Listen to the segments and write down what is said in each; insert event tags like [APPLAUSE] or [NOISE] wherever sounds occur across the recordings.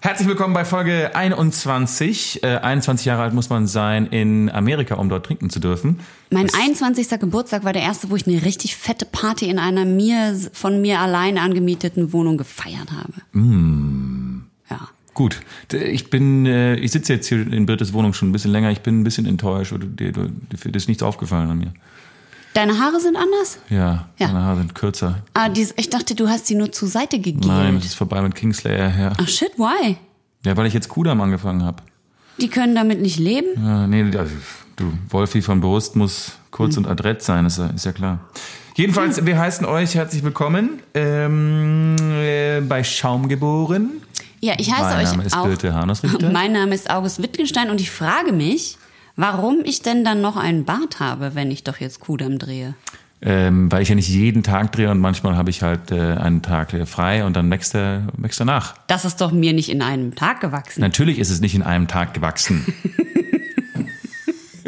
Herzlich willkommen bei Folge 21. Äh, 21 Jahre alt muss man sein in Amerika, um dort trinken zu dürfen. Mein 21. Geburtstag war der erste, wo ich eine richtig fette Party in einer mir von mir alleine angemieteten Wohnung gefeiert habe. Mm. Ja. Gut, ich bin, äh, ich sitze jetzt hier in Brittes Wohnung schon ein bisschen länger. Ich bin ein bisschen enttäuscht. Dir ist nichts aufgefallen an mir. Deine Haare sind anders? Ja, Ja. meine Haare sind kürzer. Ah, dies, ich dachte, du hast sie nur zur Seite gegelt. Nein, es ist vorbei mit Kingslayer her. Ach shit, why? Ja, weil ich jetzt Kudam angefangen habe. Die können damit nicht leben? Ja, nee, also, du, Wolfi von Brust muss kurz und adrett sein, ist, ja- ist ja klar. Jedenfalls, wir heißen euch herzlich willkommen ähm, äh, bei Schaum geboren. Ja, ich heiße mein euch Name ist auch. Birte Hanusrichter. [LAUGHS] Mein Name ist August Wittgenstein und ich frage mich, warum ich denn dann noch einen Bart habe, wenn ich doch jetzt Kudam drehe. Ähm, weil ich ja nicht jeden Tag drehe und manchmal habe ich halt äh, einen Tag äh, frei und dann wächst er, wächst er nach. Das ist doch mir nicht in einem Tag gewachsen. Natürlich ist es nicht in einem Tag gewachsen. [LAUGHS]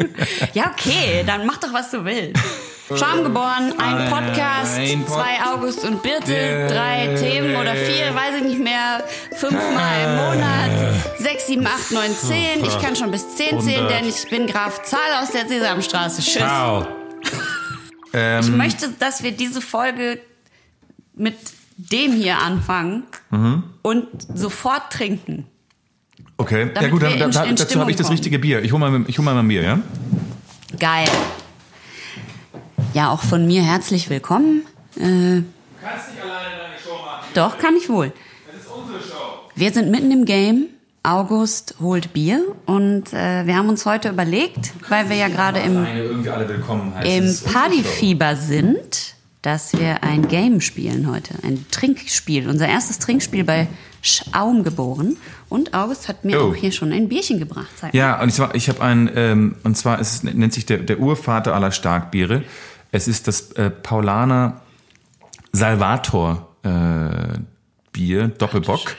[LAUGHS] Ja, okay, dann mach doch, was du willst. Scham geboren, ein Podcast, ein Pod- zwei August und Birte, drei Themen oder vier, weiß ich nicht mehr, fünfmal im Monat, sechs, sieben, acht, neun, zehn. Ich kann schon bis zehn zählen, denn ich bin Graf Zahl aus der Sesamstraße. Tschüss. Ciao. [LAUGHS] Ich möchte, dass wir diese Folge mit dem hier anfangen Mhm. und sofort trinken. Okay, ja Damit gut, wir dann, in- dann, in dazu habe ich das kommen. richtige Bier. Ich hole mal, ich hol mal ein Bier, ja? Geil. Ja, auch von mir herzlich willkommen. Äh, kannst nicht alleine deine Show machen. Doch, kann ich wohl. Das ist unsere Show. Wir sind mitten im Game. August holt Bier und äh, wir haben uns heute überlegt, weil wir ja gerade im, im. Partyfieber sind, dass wir ein Game spielen heute. Ein Trinkspiel. Unser erstes Trinkspiel bei Schaum geboren. Und August hat mir Oh. auch hier schon ein Bierchen gebracht. Ja, und zwar, ich habe ein, ähm, und zwar es, nennt sich der, der Urvater aller Starkbiere. Es ist das äh, Paulaner Salvator äh, Bier, Doppelbock,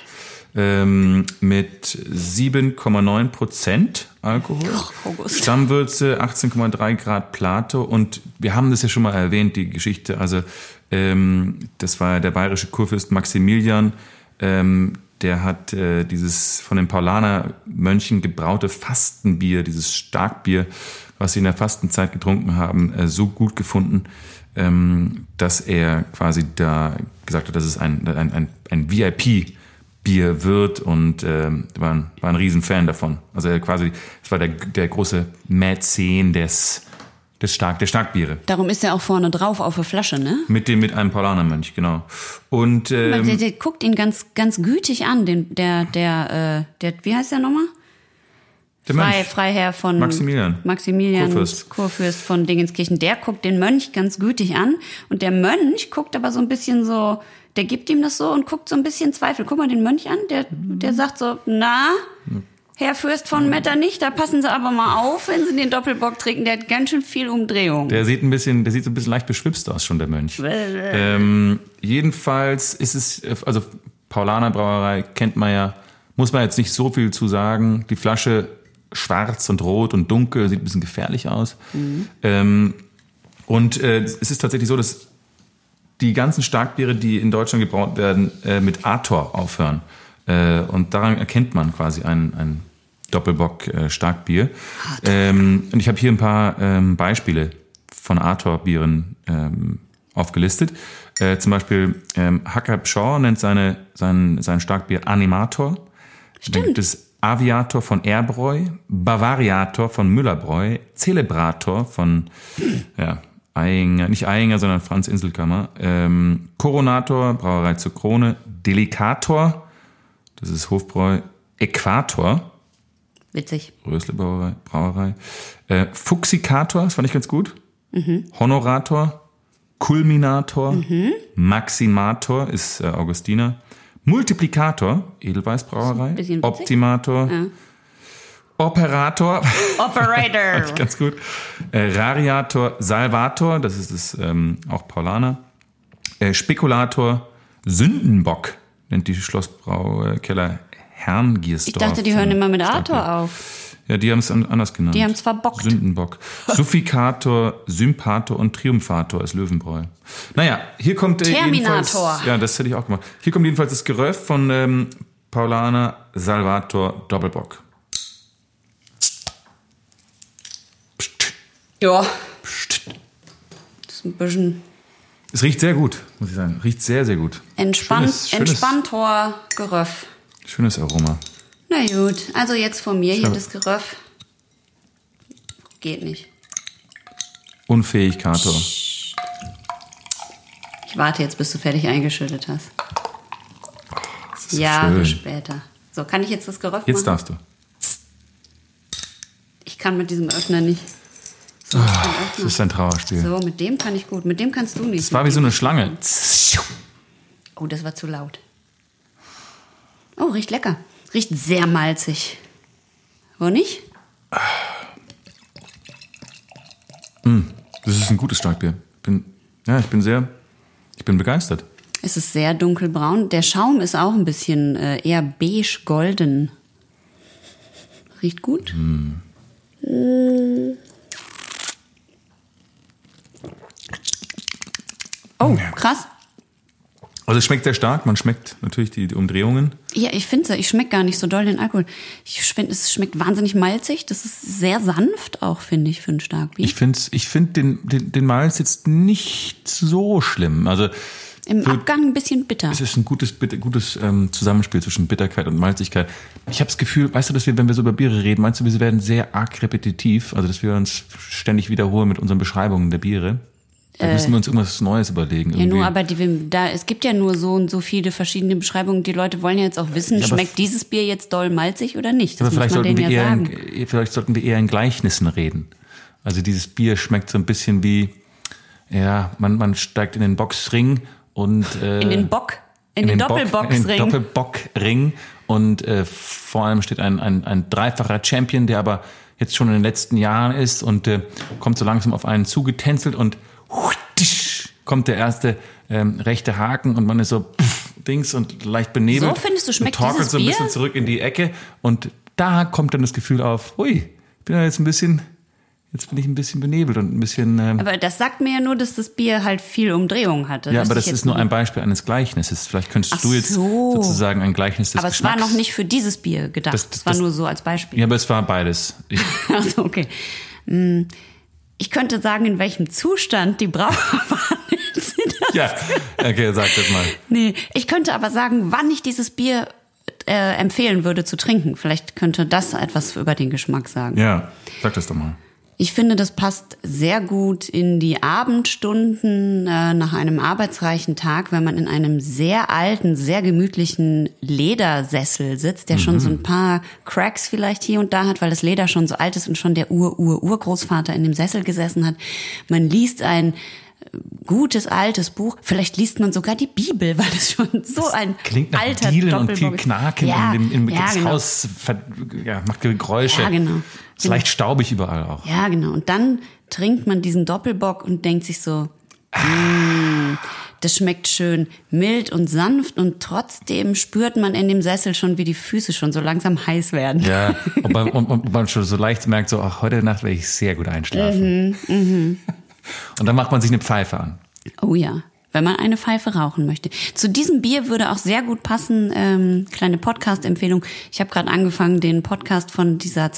ähm, mit 7,9 Prozent Alkohol. August. Stammwürze 18,3 Grad Plato und wir haben das ja schon mal erwähnt, die Geschichte. Also ähm, das war der bayerische Kurfürst Maximilian, ähm, der hat äh, dieses von den Paulaner Mönchen gebraute Fastenbier, dieses Starkbier, was sie in der Fastenzeit getrunken haben, äh, so gut gefunden, ähm, dass er quasi da gesagt hat, dass es ein, ein, ein, ein VIP Bier wird und ähm, war, ein, war ein Riesenfan davon. Also er quasi, es war der, der große Mäzen des, des Stark, der Starkbiere. Darum ist er auch vorne drauf auf der Flasche, ne? Mit dem, mit einem Paulanermönch, genau. Und der, ähm, der guckt ihn ganz, ganz gütig an, den, der, der, äh, der, wie heißt der nochmal? der Frei, Mönch, Freiherr von Maximilian. Maximilian Kurfürst. Kurfürst von Dingenskirchen, der guckt den Mönch ganz gütig an und der Mönch guckt aber so ein bisschen so, der gibt ihm das so und guckt so ein bisschen Zweifel. Guck mal den Mönch an, der, der sagt so, na, Herr Fürst von Metternich, da passen Sie aber mal auf, wenn Sie den Doppelbock trinken, der hat ganz schön viel Umdrehung. Der sieht ein bisschen, der sieht so ein bisschen leicht beschwipst aus, schon der Mönch. ähm, jedenfalls ist es, also Paulaner Brauerei kennt man ja, muss man jetzt nicht so viel zu sagen. Die Flasche schwarz und rot und dunkel, sieht ein bisschen gefährlich aus. Ähm, und äh, es ist tatsächlich so, dass die ganzen Starkbiere, die in Deutschland gebraut werden, äh, mit Ator aufhören. Äh, und daran erkennt man quasi ein, ein Doppelbock äh, Starkbier. Ähm, und ich habe hier ein paar ähm, Beispiele von Ator-Bieren ähm, aufgelistet. Äh, zum Beispiel ähm, Hacker Pshaw nennt seine, sein, sein Starkbier Animator. Dann gibt es Aviator von Erbräu, Bavariator von Müllerbräu, Celebrator von ja, Einger, nicht Einger, sondern Franz Inselkammer, ähm, Coronator, Brauerei zur Krone, Delicator, das ist Hofbräu, Äquator, Witzig. Rösle Brauerei, Brauerei. Äh, Fuxicator, das fand ich ganz gut, Honorator, Kulminator, Maximator ist äh, Augustiner, Multiplikator, Edelweiß Brauerei, bisschen witzig. Optimator, Operator, Operator. [LAUGHS] ganz gut, äh, Rariator, Salvator, das ist das ähm, auch Paulaner, äh, Spekulator, Sündenbock nennt die Schlossbraukeller Herrngiersdorf. Ich dachte, die hören immer mit Arthur auf. Ja, die haben es anders genannt. Die haben es verbockt. Sündenbock. [LAUGHS] Suffikator, Sympator und Triumphator ist Löwenbräu. Naja, hier kommt äh, Terminator. Ja, das hätte ich auch gemacht. Hier kommt jedenfalls das Geröff von ähm, Paulaner Salvator Doppelbock. Ja. Psst. Das ist ein bisschen Es riecht sehr gut, muss ich sagen. Riecht sehr, sehr gut. entspannt, Schönes- schönes- entspanntor Geröff. Schönes Aroma. Na gut, also jetzt von mir hier das Geröff. Geht nicht. Unfähig, Kator. Ich warte jetzt, bis du fertig eingeschüttet hast. So Jahre schön. später. So, kann ich jetzt das Geröff Jetzt machen? darfst du. Ich kann mit diesem Öffner nicht. Kann Das ist ein Trauerspiel. so, mit dem kann ich gut. Mit dem kannst du nicht. Das war wie so eine Schlange. Oh, das war zu laut. Oh, riecht lecker. Riecht sehr malzig. Wo nicht? Das ist ein gutes Starkbier. Bin, ja, ich bin sehr, ich bin begeistert. Es ist sehr dunkelbraun. Der Schaum ist auch ein bisschen äh, eher beige-golden. Riecht gut. Oh, krass. Also es schmeckt sehr stark. Man schmeckt natürlich die, die Umdrehungen. Ja, ich finde ich schmeckt gar nicht so doll den Alkohol. Ich finde, es schmeckt wahnsinnig malzig. Das ist sehr sanft auch, finde ich, für ein Starkbier. Ich finde ich find den, den, den Malz jetzt nicht so schlimm. Also Im für- Abgang ein bisschen bitter. es ist ein gutes, gutes ähm, Zusammenspiel zwischen Bitterkeit und Malzigkeit. Ich habe das Gefühl, weißt du, dass wir, wenn wir so über Biere reden, meinst du, wir werden sehr arg repetitiv, also dass wir uns ständig wiederholen mit unseren Beschreibungen der Biere? Da müssen wir uns irgendwas Neues überlegen. Ja, Irgendwie. nur, aber die, da, es gibt ja nur so und so viele verschiedene Beschreibungen. Die Leute wollen ja jetzt auch wissen, Ja, aber schmeckt dieses Bier jetzt doll malzig oder nicht? aber Das vielleicht muss man sollten, wir ja eher in, vielleicht sollten wir eher in Gleichnissen reden. Also dieses Bier schmeckt so ein bisschen wie, ja, man, man steigt in den Boxring und äh, In den Bock, in, den, Bock- Doppelboxring. In den Doppelbockring und äh, vor allem steht ein, ein, ein dreifacher Champion, der aber jetzt schon in den letzten Jahren ist und äh, kommt so langsam auf einen zugetänzelt und kommt der erste ähm, rechte Haken und man ist so pff, Dings und leicht benebelt. So findest du, schmeckt und torkelt so ein Bier? bisschen zurück in die Ecke und da kommt dann das Gefühl auf, hui, ich bin ja jetzt ein bisschen, jetzt bin ich ein bisschen benebelt und ein bisschen ähm, aber das sagt mir ja nur, dass das Bier halt viel Umdrehung hatte. ja, aber das ist nur ein Beispiel eines Gleichnisses. Vielleicht könntest Ach du jetzt so. sozusagen ein Gleichnis des Aber es war Geschmacks. noch nicht für dieses Bier gedacht. Das- Es das- war das- nur so als Beispiel. Ja, aber es war beides. [LAUGHS] Also okay. Hm, Ich könnte sagen, in welchem Zustand die Brauer [LAUGHS] waren. ja, okay, sag das mal. Nee, ich könnte aber sagen, wann ich dieses Bier äh, empfehlen würde zu trinken. Vielleicht könnte das etwas über den Geschmack sagen. Ja, sag das doch mal. Ich finde, das passt sehr gut in die Abendstunden äh, nach einem arbeitsreichen Tag, wenn man in einem sehr alten, sehr gemütlichen Ledersessel sitzt, der schon so ein paar Cracks vielleicht hier und da hat, weil das Leder schon so alt ist und schon der Ur-Ur-Urgroßvater in dem Sessel gesessen hat. Man liest ein gutes altes Buch. Vielleicht liest man sogar die Bibel, [LAUGHS] weil es schon so ein Klingt nach alter Dielen und viel. Knaken ja, in dem, im ja, das genau. Haus ver, ja, macht Geräusche. Ja, genau. Ist leicht staubig überall auch. Ja, genau. Und dann trinkt man diesen Doppelbock und denkt sich so, mm, das schmeckt schön mild und sanft und trotzdem spürt man in dem Sessel schon, wie die Füße schon so langsam heiß werden. Ja, [LAUGHS] und man, und, und man schon so leicht merkt, so, ach, heute Nacht werde ich sehr gut einschlafen. Mhm, Und dann macht man sich eine Pfeife an. Oh ja, wenn man eine Pfeife rauchen möchte. Zu diesem Bier würde auch sehr gut passen, ähm, kleine Podcast-Empfehlung. Ich habe gerade angefangen, den Podcast von dieser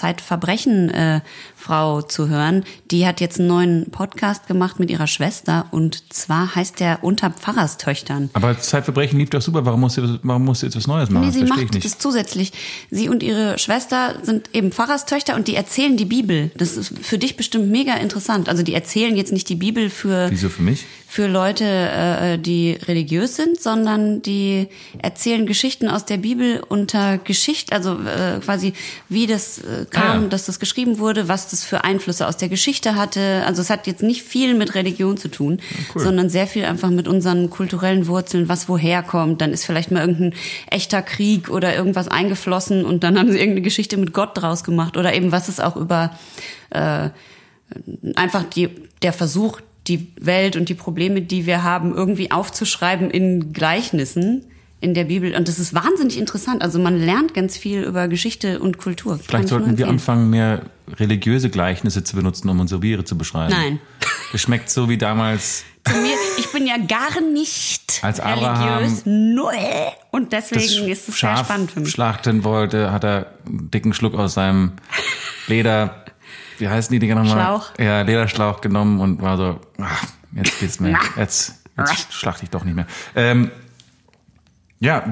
Zeitverbrechen-Frau zu hören. Die hat jetzt einen neuen Podcast gemacht mit ihrer Schwester und zwar heißt der Unter Pfarrerstöchtern. Aber Zeitverbrechen lief doch super. Warum musst du, warum musst du jetzt was Neues machen? Nee, sie verstehe ich macht das zusätzlich. Sie und ihre Schwester sind eben Pfarrerstöchter und die erzählen die Bibel. Das ist für dich bestimmt mega interessant. Also die erzählen jetzt nicht die Bibel für Wieso für mich? für Leute, äh, die religiös sind, sondern die erzählen Geschichten aus der Bibel unter Geschichte, also äh, quasi wie das äh, kam, Ah, dass das geschrieben wurde, was das für Einflüsse aus der Geschichte hatte. Also es hat jetzt nicht viel mit Religion zu tun, cool. sondern sehr viel einfach mit unseren kulturellen Wurzeln, was woher kommt. Dann ist vielleicht mal irgendein echter Krieg oder irgendwas eingeflossen und dann haben sie irgendeine Geschichte mit Gott draus gemacht oder eben was ist auch über äh, einfach die, der Versuch, die Welt und die Probleme, die wir haben, irgendwie aufzuschreiben in Gleichnissen, in der Bibel. Und das ist wahnsinnig interessant. Also man lernt ganz viel über Geschichte und Kultur. Vielleicht sollten wir anfangen, mehr religiöse Gleichnisse zu benutzen, um unsere Biere zu beschreiben. Nein. [LAUGHS] Es schmeckt so wie damals Zu mir, ich bin ja gar nicht Als Abraham religiös. Null. Und deswegen ist es sehr Schaf spannend für mich. schlachten wollte, hat er einen dicken Schluck aus seinem Leder, wie heißen die Dinger nochmal? Schlauch. Ja, Lederschlauch genommen und war so, ach, jetzt geht's mir, [LAUGHS] jetzt, jetzt schlachte ich doch nicht mehr. Ähm, ja,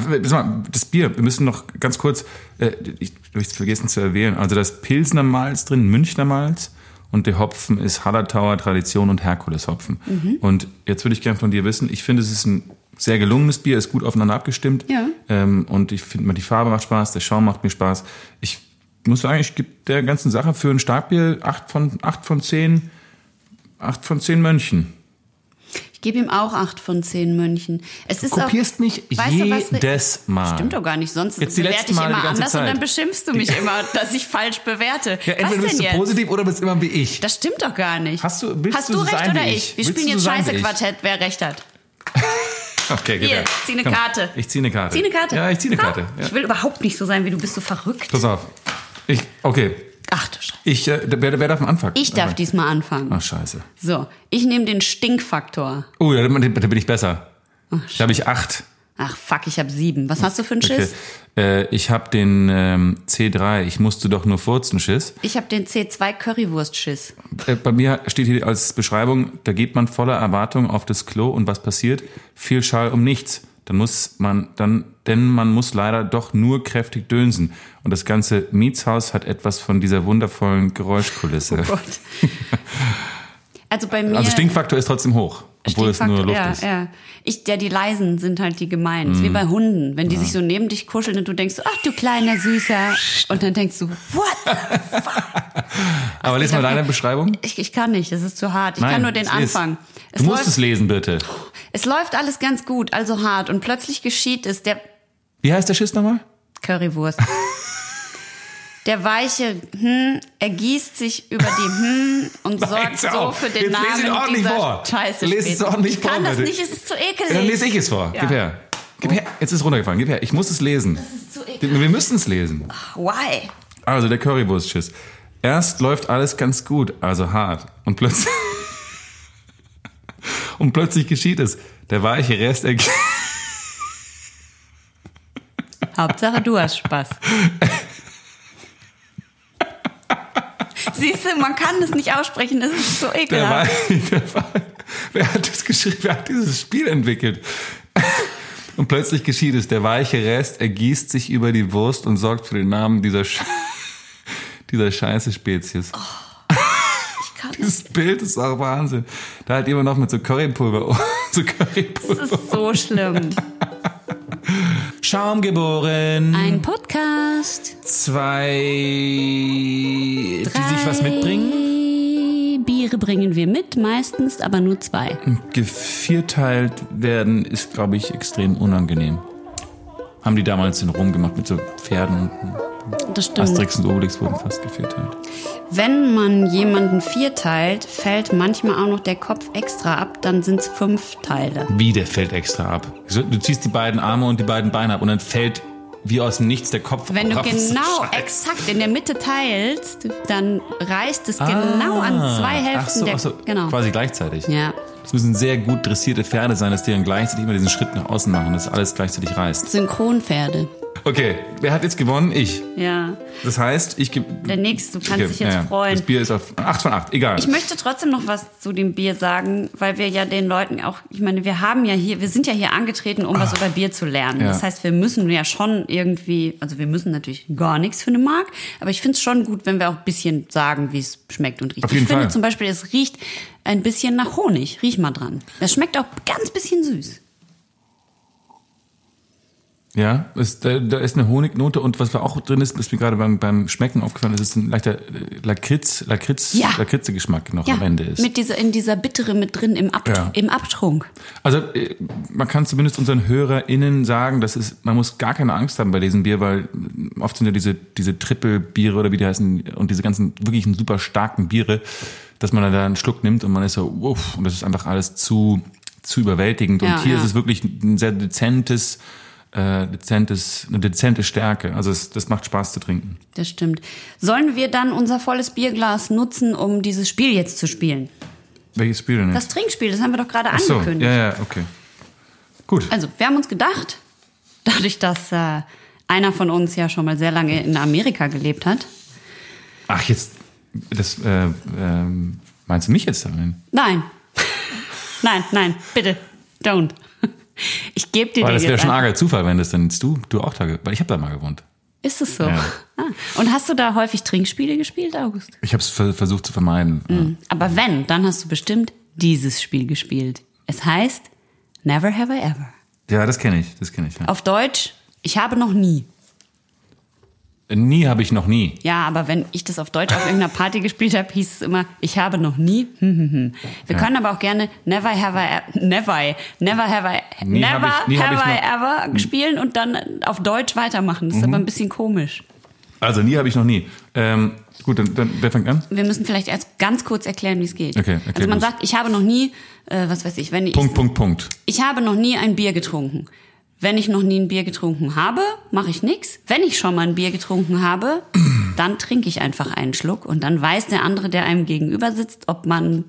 das Bier, wir müssen noch ganz kurz, äh, ich habe es vergessen zu erwähnen, also das Pilsner Malz drin, Münchner Malz und der Hopfen ist Hallertauer Tradition und Herkules Hopfen. Mhm. Und jetzt würde ich gerne von dir wissen, ich finde, es ist ein sehr gelungenes Bier, ist gut aufeinander abgestimmt. Ja. Ähm, und ich finde, die Farbe macht Spaß, der Schaum macht mir Spaß. Ich muss sagen, ich gebe der ganzen Sache für ein Starkbier 8 von, 8 von 10, 8 von 10 Mönchen. Gebe ihm auch acht von zehn Mönchen. Es ist Kopierst auch, mich weißt du, jedes Mal. Stimmt doch gar nicht. Sonst Jetzt die bewerte ich Male immer anders und dann Zeit. beschimpfst du mich immer, dass ich falsch bewerte. Ja, entweder bist du jetzt? positiv oder bist immer wie ich. Das stimmt doch gar nicht. Hast du- Hast du du recht sein oder ich? Wir Willst spielen du jetzt so sein wie Scheiße ich? Quartett, wer recht hat. [LAUGHS] Okay, Hier, her. zieh eine Komm, Karte. Ich ziehe eine Karte. Zieh eine Karte. Ja, ich ziehe eine. Karte. Ja. Ich will überhaupt nicht so sein wie du, bist so verrückt. Pass auf. Ich, okay. Ach du Scheiße. Ich, äh, wer, wer darf am Anfang? Ich darf diesmal anfangen. Ach, scheiße. So, ich nehme den Stinkfaktor. Oh, da, da bin ich besser. Da habe ich acht. Ach fuck, ich habe sieben. Was hast du für einen Okay. Schiss? Äh, ich habe den ähm, C3. Ich musste doch nur furzen, Schiss. Ich habe den C2 Currywurst-Schiss. Äh, bei mir steht hier als Beschreibung, da geht man voller Erwartung auf das Klo und was passiert? Viel Schall um nichts. Dann muss man, dann, denn man muss leider doch nur kräftig dönsen. Und das ganze Mietshaus hat etwas von dieser wundervollen Geräuschkulisse. Oh Gott. Also bei mir. Also Stinkfaktor ist trotzdem hoch, obwohl es nur Luft ja, ist. Ja. Ich, ja, die leisen sind halt die gemeinen. Ist wie Mhm. bei Hunden, wenn die sich so neben dich kuscheln und du denkst, ach du kleiner Süßer. Und dann denkst du, what? [LAUGHS] Aber lies mal geht auf- deine Beschreibung. Ich, ich kann nicht, das ist zu hart. Ich Nein, kann nur den es ist- Anfang. Du musst es lesen, bitte. Es läuft alles ganz gut, also hart. Und plötzlich geschieht es, der Wie heißt der Schiss nochmal? Currywurst. [LAUGHS] Der weiche hm, ergießt sich über die hm und sorgt so für den Jetzt lese Namen ihn ordentlich dieser vor. Scheiße. Lese es ordentlich ich kann vor, das bitte. nicht, es ist zu ekelig. Dann lese ich es vor. Gib her. Gib her. Jetzt ist es runtergefallen. Gib her. Ich muss es lesen. Das ist zu eklig. Wir müssen es lesen. Why? Also der Currywurstschiss. Erst läuft alles ganz gut, also hart. Und plötzlich, und plötzlich geschieht es. Der weiche Rest [LAUGHS] Hauptsache du hast Spaß. Siehst du, man kann es nicht aussprechen, das ist so der ekelhaft. [LAUGHS] Der Wei- Wer hat das geschrieben? Wer hat dieses Spiel entwickelt? [LAUGHS] Und plötzlich geschieht es. Der weiche Rest ergießt sich über die Wurst und sorgt für den Namen dieser, Sch dieser scheiße Spezies. Kann [LAUGHS] Dieses Bild ist auch Wahnsinn. Da hat jemand noch mit so Currypulver, [LAUGHS] so das Currypulver. ist so schlimm. [LAUGHS] Schaum geboren. Ein Podcast. Zwei, die sich was mitbringen. Drei Biere bringen wir mit, meistens aber nur zwei. Gevierteilt werden ist, glaube ich, extrem unangenehm. Haben die damals in Rom gemacht mit so Pferden. Das stimmt. Asterix und Obelix wurden fast gevierteilt. Wenn man jemanden vierteilt, fällt manchmal auch noch der Kopf extra ab, dann sind es fünf Teile. Wie, der fällt extra ab. Du ziehst die beiden Arme und die beiden Beine ab und dann fällt wie aus dem Nichts der Kopf Wenn du genau [LAUGHS] exakt in der Mitte teilst, dann reißt es genau an zwei Hälften Ah, ach so, der ach so, genau. quasi gleichzeitig. Ja. Das müssen sehr gut dressierte Pferde sein, dass die dann gleichzeitig immer diesen Schritt nach außen machen, dass alles gleichzeitig reißt. Synchronpferde. Okay, wer hat jetzt gewonnen? Ich. Ja. Das heißt, ich gebe. Der nächste, du kannst dich jetzt ja, freuen. Das Bier ist auf 8 von 8, egal. Ich möchte trotzdem noch was zu dem Bier sagen, weil wir ja den Leuten auch, ich meine, wir haben ja hier, wir sind ja hier angetreten, um was über Bier zu lernen. Ja. Das heißt, wir müssen ja schon irgendwie, also wir müssen natürlich gar nichts für eine Mark, aber ich finde es schon gut, wenn wir auch ein bisschen sagen, wie es schmeckt und riecht. Auf jeden ich finde Fall. zum Beispiel, es riecht ein bisschen nach Honig. Riech mal dran. Das schmeckt auch ganz bisschen süß. Ja, es, da, da ist eine Honignote und was auch drin ist, ist mir gerade beim, beim Schmecken aufgefallen, ist, ist ein leichter äh, Lakritz, Lakritz, Ja. Lakritze-Geschmack noch Ja, am Ende ist. mit dieser, in dieser Bittere mit drin im, Ab Ja. im Abtrunk. Also äh, man kann zumindest unseren HörerInnen sagen, dass es, man muss gar keine Angst haben bei diesem Bier, weil äh, oft sind ja diese, diese Triple-Biere oder wie die heißen und diese ganzen wirklich super starken Biere, dass man da einen Schluck nimmt und man ist so, uff, und das ist einfach alles zu, zu überwältigend. Und hier ist es wirklich ein sehr dezentes, äh, dezentes, eine dezente Stärke. Also es, das macht Spaß zu trinken. Das stimmt. Sollen wir dann unser volles Bierglas nutzen, um dieses Spiel jetzt zu spielen? Welches Spiel denn? Das Trinkspiel, das haben wir doch gerade Ach so, angekündigt. ja, ja, okay. Gut. Also, wir haben uns gedacht, [LAUGHS] dadurch, dass äh, einer von uns ja schon mal sehr lange in Amerika gelebt hat. Ach, jetzt, das, äh, ähm, meinst du mich jetzt damit? Nein. [LAUGHS] nein, nein, bitte, don't. Ich gebe dir Weil das wäre schon ein- arger Zufall, wenn das dann jetzt du, du auch da, weil ich habe da mal gewohnt. Ist es so? Ja. Ah. Und hast du da häufig Trinkspiele gespielt, August? Ich habe es ver versucht zu vermeiden. Mhm. Aber wenn, dann hast du bestimmt dieses Spiel gespielt. Es heißt Never Have I Ever. Ja, das kenne ich, das kenne ich. Ja. Auf Deutsch, ich habe noch nie. Nie habe ich noch nie. Ja, aber wenn ich das auf Deutsch auf irgendeiner Party gespielt habe, hieß es immer, ich habe noch nie. Hm, hm, hm. Wir können aber auch gerne Never Have I e- Never I- Never Have I Nie hab Never ich- Have I Ever spielen und dann auf Deutsch weitermachen. Das ist Mhm. aber ein bisschen komisch. Also nie habe ich noch nie. Ähm, gut, dann, dann wer fängt an? Wir müssen vielleicht erst ganz kurz erklären, wie es geht. Okay, erklär also man du's. sagt, ich habe noch nie, äh, was weiß ich, wenn ich Punkt, Punkt, Punkt. Ich habe noch nie ein Bier getrunken. Wenn ich noch nie ein Bier getrunken habe, mache ich nichts. Wenn ich schon mal ein Bier getrunken habe, [CLEARS THROAT] dann trinke ich einfach einen Schluck und dann weiß der andere, der einem gegenüber sitzt, ob man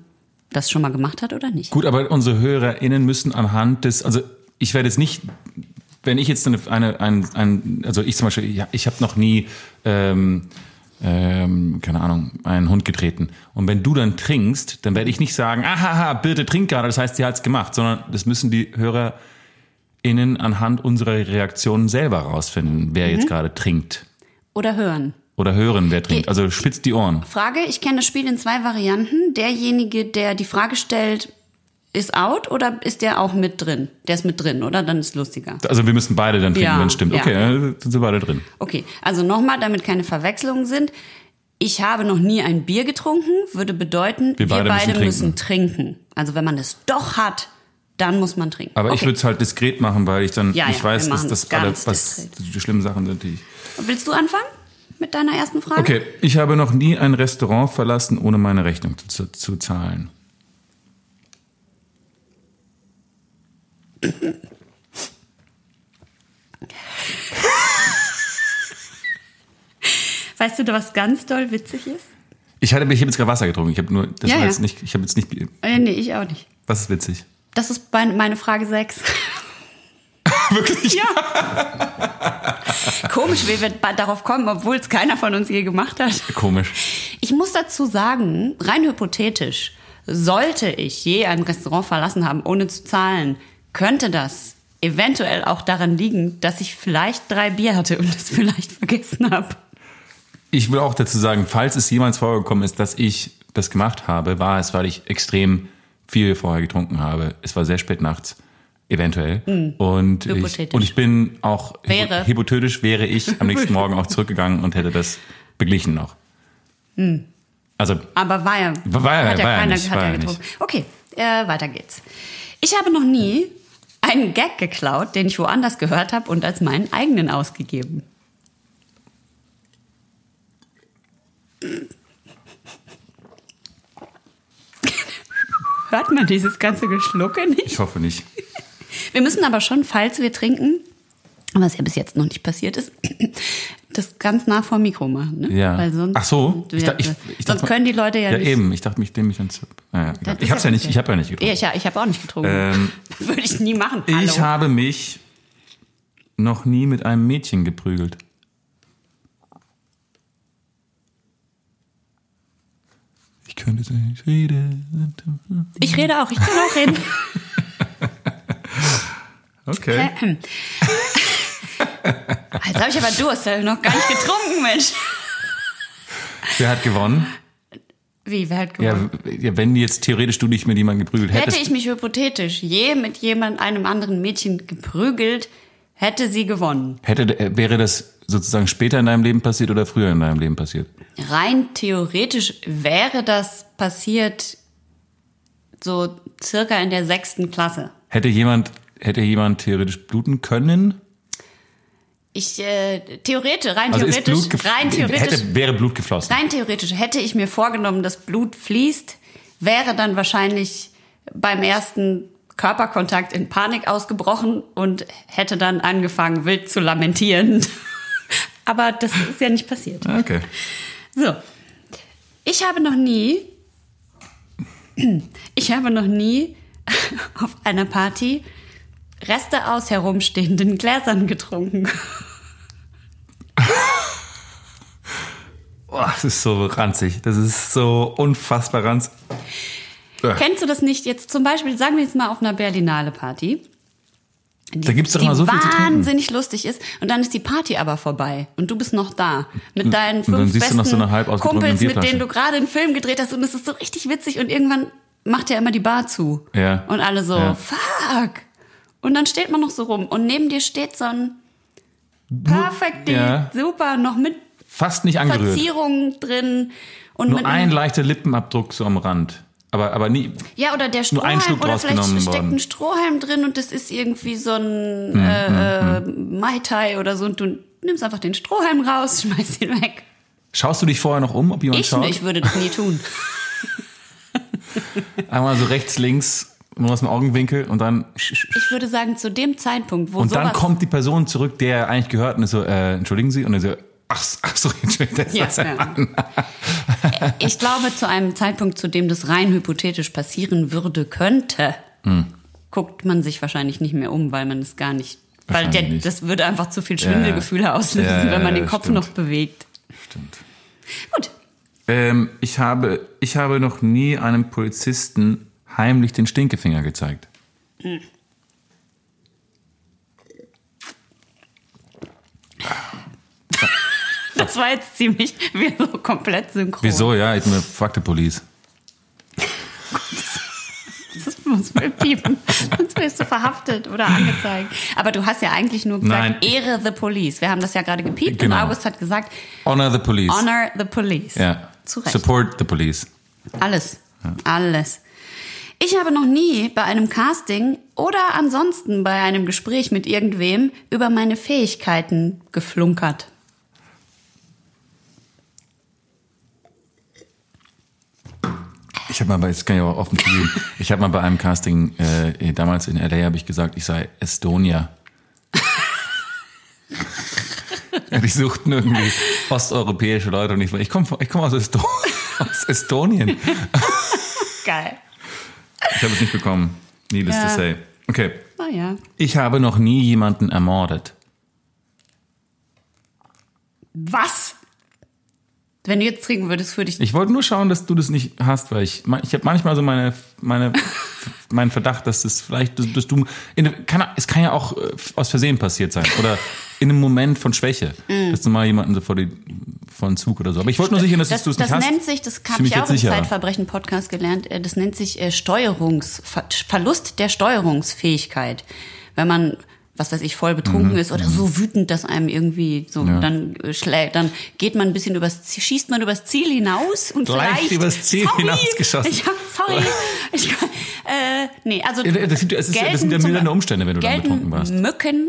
das schon mal gemacht hat oder nicht. Gut, aber unsere HörerInnen müssen anhand des, also ich werde jetzt nicht, wenn ich jetzt eine, eine ein, ein, also ich zum Beispiel, ja, ich habe noch nie, ähm, ähm, keine Ahnung, einen Hund getreten. Und wenn du dann trinkst, dann werde ich nicht sagen, ahaha, bitte trink gerade, das heißt, sie hat's gemacht, sondern das müssen die HörerInnen anhand unserer Reaktionen selber rausfinden, wer jetzt gerade trinkt. Oder hören. Oder hören, wer trinkt. Also spitzt die Ohren. Frage, ich kenne das Spiel in zwei Varianten. Derjenige, der die Frage stellt, ist out oder ist der auch mit drin? Der ist mit drin, oder? Dann ist lustiger. Also wir müssen beide dann trinken, Ja, wenn es stimmt. ja. Okay, dann sind sie beide drin. Okay, also nochmal, damit keine Verwechslungen sind. Ich habe noch nie ein Bier getrunken, würde bedeuten, wir Wir beide, beide müssen müssen, trinken. Also wenn man es doch hat, dann muss man trinken. Aber ich Okay. würde es halt diskret machen, weil ich dann Ja, ich ja, weiß, dass das alle was die schlimmen Sachen sind, die ich. Willst du anfangen mit deiner ersten Frage? Okay, ich habe noch nie ein Restaurant verlassen, ohne meine Rechnung zu, zu zahlen. [LAUGHS] Weißt du, was ganz doll witzig ist? Ich hatte, ich habe jetzt gerade Wasser getrunken. Ich habe nur, das Ja, war jetzt nicht, ich habe jetzt nicht. Äh, nee, ich auch nicht. Was ist witzig? Das ist mein- meine Frage 6. [LAUGHS] Wirklich? Ja. Komisch, wie wir darauf kommen, obwohl es keiner von uns je gemacht hat. Komisch. Ich muss dazu sagen, rein hypothetisch, sollte ich je ein Restaurant verlassen haben, ohne zu zahlen, könnte das eventuell auch daran liegen, dass ich vielleicht drei Bier hatte und es vielleicht vergessen habe. Ich will auch dazu sagen, falls es jemals vorgekommen ist, dass ich das gemacht habe, war es, weil ich extrem viel vorher getrunken habe. Es war sehr spät nachts, eventuell. Und, ich, und ich bin auch Wäre. hypo- hypothetisch wäre ich am nächsten [LAUGHS] Morgen auch zurückgegangen und hätte das beglichen noch. Also Aber war ja, War ja- hat ja war keiner nicht, hat war ja getrunken. Okay, äh, weiter geht's. Ich habe noch nie einen Gag geklaut, den ich woanders gehört habe und als meinen eigenen ausgegeben. Hört man dieses ganze Geschlucke nicht? ich hoffe nicht. Wir müssen aber schon, falls wir trinken, was ja bis jetzt noch nicht passiert ist, das ganz nah vor dem Mikro machen. Ne? Ja. Weil sonst, Ach so. Ja, Ich ich- ich sonst dachte- können die Leute ja, Ja, nicht. eben. Ich dachte, mich nehme ich dann. Naja, egal. Das ich hab's ja nicht. Ich habe ja nicht getrunken. Ja, ich, ja, ich habe auch nicht getrunken. Ähm, [LAUGHS] Würde ich nie machen. Hallo. Ich habe mich noch nie mit einem Mädchen geprügelt. Ich könnte sagen, ich rede. ich rede auch, ich kann auch reden. [LAUGHS] Okay. [LAUGHS] Jetzt habe ich aber Durst, habe ich noch gar nicht getrunken, Mensch. Wer hat gewonnen? Wie, wer hat gewonnen? ja, wenn jetzt theoretisch du dich mit jemandem geprügelt hättest. Hätte ich mich hypothetisch je mit jemand, einem anderen Mädchen geprügelt, hätte sie gewonnen. hätte, äh, wäre das sozusagen später in deinem Leben passiert oder früher in deinem Leben passiert? Rein theoretisch wäre das passiert so circa in der sechsten Klasse. Hätte jemand, hätte jemand theoretisch bluten können? Ich, äh, theoretisch, rein Also theoretisch, rein theoretisch, hätte, wäre Blut geflossen. rein theoretisch hätte ich mir vorgenommen, dass Blut fließt, wäre dann wahrscheinlich beim ersten Körperkontakt in Panik ausgebrochen und hätte dann angefangen, wild zu lamentieren. [LAUGHS] Aber das ist ja nicht passiert. Okay. So. Ich habe noch nie, [CLEARS THROAT] ich habe noch nie [LAUGHS] auf einer Party Reste aus herumstehenden Gläsern getrunken. [LAUGHS] Boah, das ist so ranzig. Das ist so unfassbar ranzig. Kennst du das nicht jetzt zum Beispiel, sagen wir jetzt mal auf einer Berlinale Party? Die, Da gibt's doch die immer so viel wahnsinnig lustig ist und dann ist die Party aber vorbei und du bist noch da mit deinen fünf siehst du noch so besten ausgetrunkene Kumpels, mit denen du gerade einen Film gedreht hast und es ist so richtig witzig und irgendwann macht ja immer die Bar zu Ja. und alle so Ja. fuck und dann steht man noch so rum und neben dir steht so ein perfekt Ja. super noch mit Fast nicht angerührt. Verzierungen drin und Nur mit ein leichter Lippenabdruck so am Rand. Aber, aber nie. Ja, oder der Strohhalm, oder vielleicht steckt worden. ein Strohhalm drin und das ist irgendwie so ein Hm, äh, äh, Mai Tai oder so und du nimmst einfach den Strohhalm raus, [LAUGHS] schmeißt ihn weg. Schaust du dich vorher noch um, ob jemand Ich, schaut? ich würde das nie tun. [LAUGHS] Einmal so rechts, links, nur aus dem Augenwinkel und dann. Ich würde sagen, zu dem Zeitpunkt, wo Und dann kommt die Person zurück, der eigentlich gehört und ist so, äh, entschuldigen Sie? Und er so, ach, ach so. Das Ja, ist ja. Mann. Ich glaube, zu einem Zeitpunkt, zu dem das rein hypothetisch passieren würde, könnte, Hm. guckt man sich wahrscheinlich nicht mehr um, weil man es gar nicht... Weil der, nicht. das würde einfach zu viel Schwindelgefühle auslösen, Ja, ja, wenn man den ja, Kopf stimmt. noch bewegt. Stimmt. Gut. Ähm, ich, habe, ich habe noch nie einem Polizisten heimlich den Stinkefinger gezeigt. [LAUGHS] Das war jetzt ziemlich, wir so komplett synchron. Wieso? Ja, ich mir fuck the police. Das muss man piepen. Sonst wirst du verhaftet oder angezeigt. Aber du hast ja eigentlich nur gesagt, Nein. Ehre the police. Wir haben das ja gerade gepiept Genau. und August hat gesagt, Honor the police. honor the police. Ja. Zu Recht. Support the police. Alles. Alles. Ich habe noch nie bei einem Casting oder ansonsten bei einem Gespräch mit irgendwem über meine Fähigkeiten geflunkert. Ich habe mal bei, das kann ich auch offen zugeben, [LAUGHS] ich habe mal bei einem Casting, äh, damals in LA, habe ich gesagt, ich sei Estonia. ja, [LAUGHS] die suchten irgendwie osteuropäische Leute und ich war, ich komme ich komm aus, Esto aus Estonien. [LAUGHS] Geil. Ich habe es nicht bekommen. Needless Ja. to say. Okay. Naja. Ich habe noch nie jemanden ermordet. Was? Wenn du jetzt trinken würdest, würde ich Ich wollte nur schauen, dass du das nicht hast, weil ich, ich habe manchmal so meine, meine, [LAUGHS] meinen Verdacht, dass das vielleicht, dass, dass du, in, kann, es kann ja auch äh, aus Versehen passiert sein oder in einem Moment von Schwäche, dass du mal jemanden so vor die, vor den Zug oder so. Aber ich wollte nur sicher, dass Das, du es das nicht hast. nennt sich, das habe mich ich auch im. Zeitverbrechen-Podcast gelernt, äh, das nennt sich äh, Steuerungs, Ver Verlust der Steuerungsfähigkeit. Wenn man, was weiß ich, voll betrunken Mhm. ist oder so wütend, dass einem irgendwie so, dann äh, schlägt, dann geht man ein bisschen übers Ziel, schießt man übers Ziel hinaus und Leicht vielleicht. übers Ziel sorry, hinausgeschossen. [LAUGHS] Ich hab, sorry. ich, äh, nee, also. Ja, das sind- es ist ja- das sind ja mildernde Umstände, wenn du dann betrunken warst. Mücken,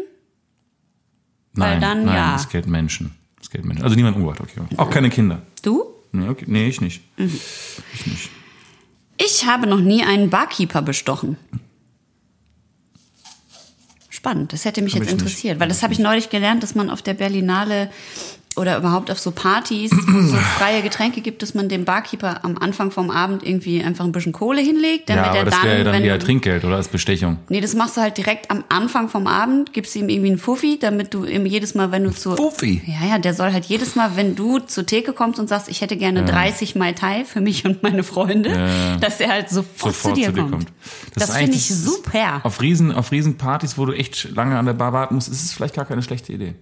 weil Nein, dann nein, ja. es gilt Menschen. Es gilt Menschen. Also niemand umgebracht, okay. Auch keine Kinder. du? Nee, okay. nee ich nicht. Mhm. Ich nicht. Ich habe noch nie einen Barkeeper bestochen. Spannend, das hätte mich Hab jetzt ich nicht. interessiert, weil das habe ich neulich gelernt, dass man auf der Berlinale oder überhaupt auf so Partys, wo es so [CLEARS THROAT] freie Getränke gibt, dass man dem Barkeeper am Anfang vom Abend irgendwie einfach ein bisschen Kohle hinlegt, damit Ja, aber er das dann, wäre ja dann wenn eher Trinkgeld oder als Bestechung. Nee, das machst du halt direkt am Anfang vom Abend, gibst ihm irgendwie einen Fuffi, damit du ihm jedes Mal, wenn du zu Fuffi? Ja, ja, der soll halt jedes Mal, wenn du zur Theke kommst und sagst, ich hätte gerne 30 Mai Tai für mich und meine Freunde, dass er halt sofort, zu dir kommt. Das, ist finde ich super. Auf Riesen, auf Riesenpartys, wo du echt lange an der Bar warten musst, ist es vielleicht gar keine schlechte Idee.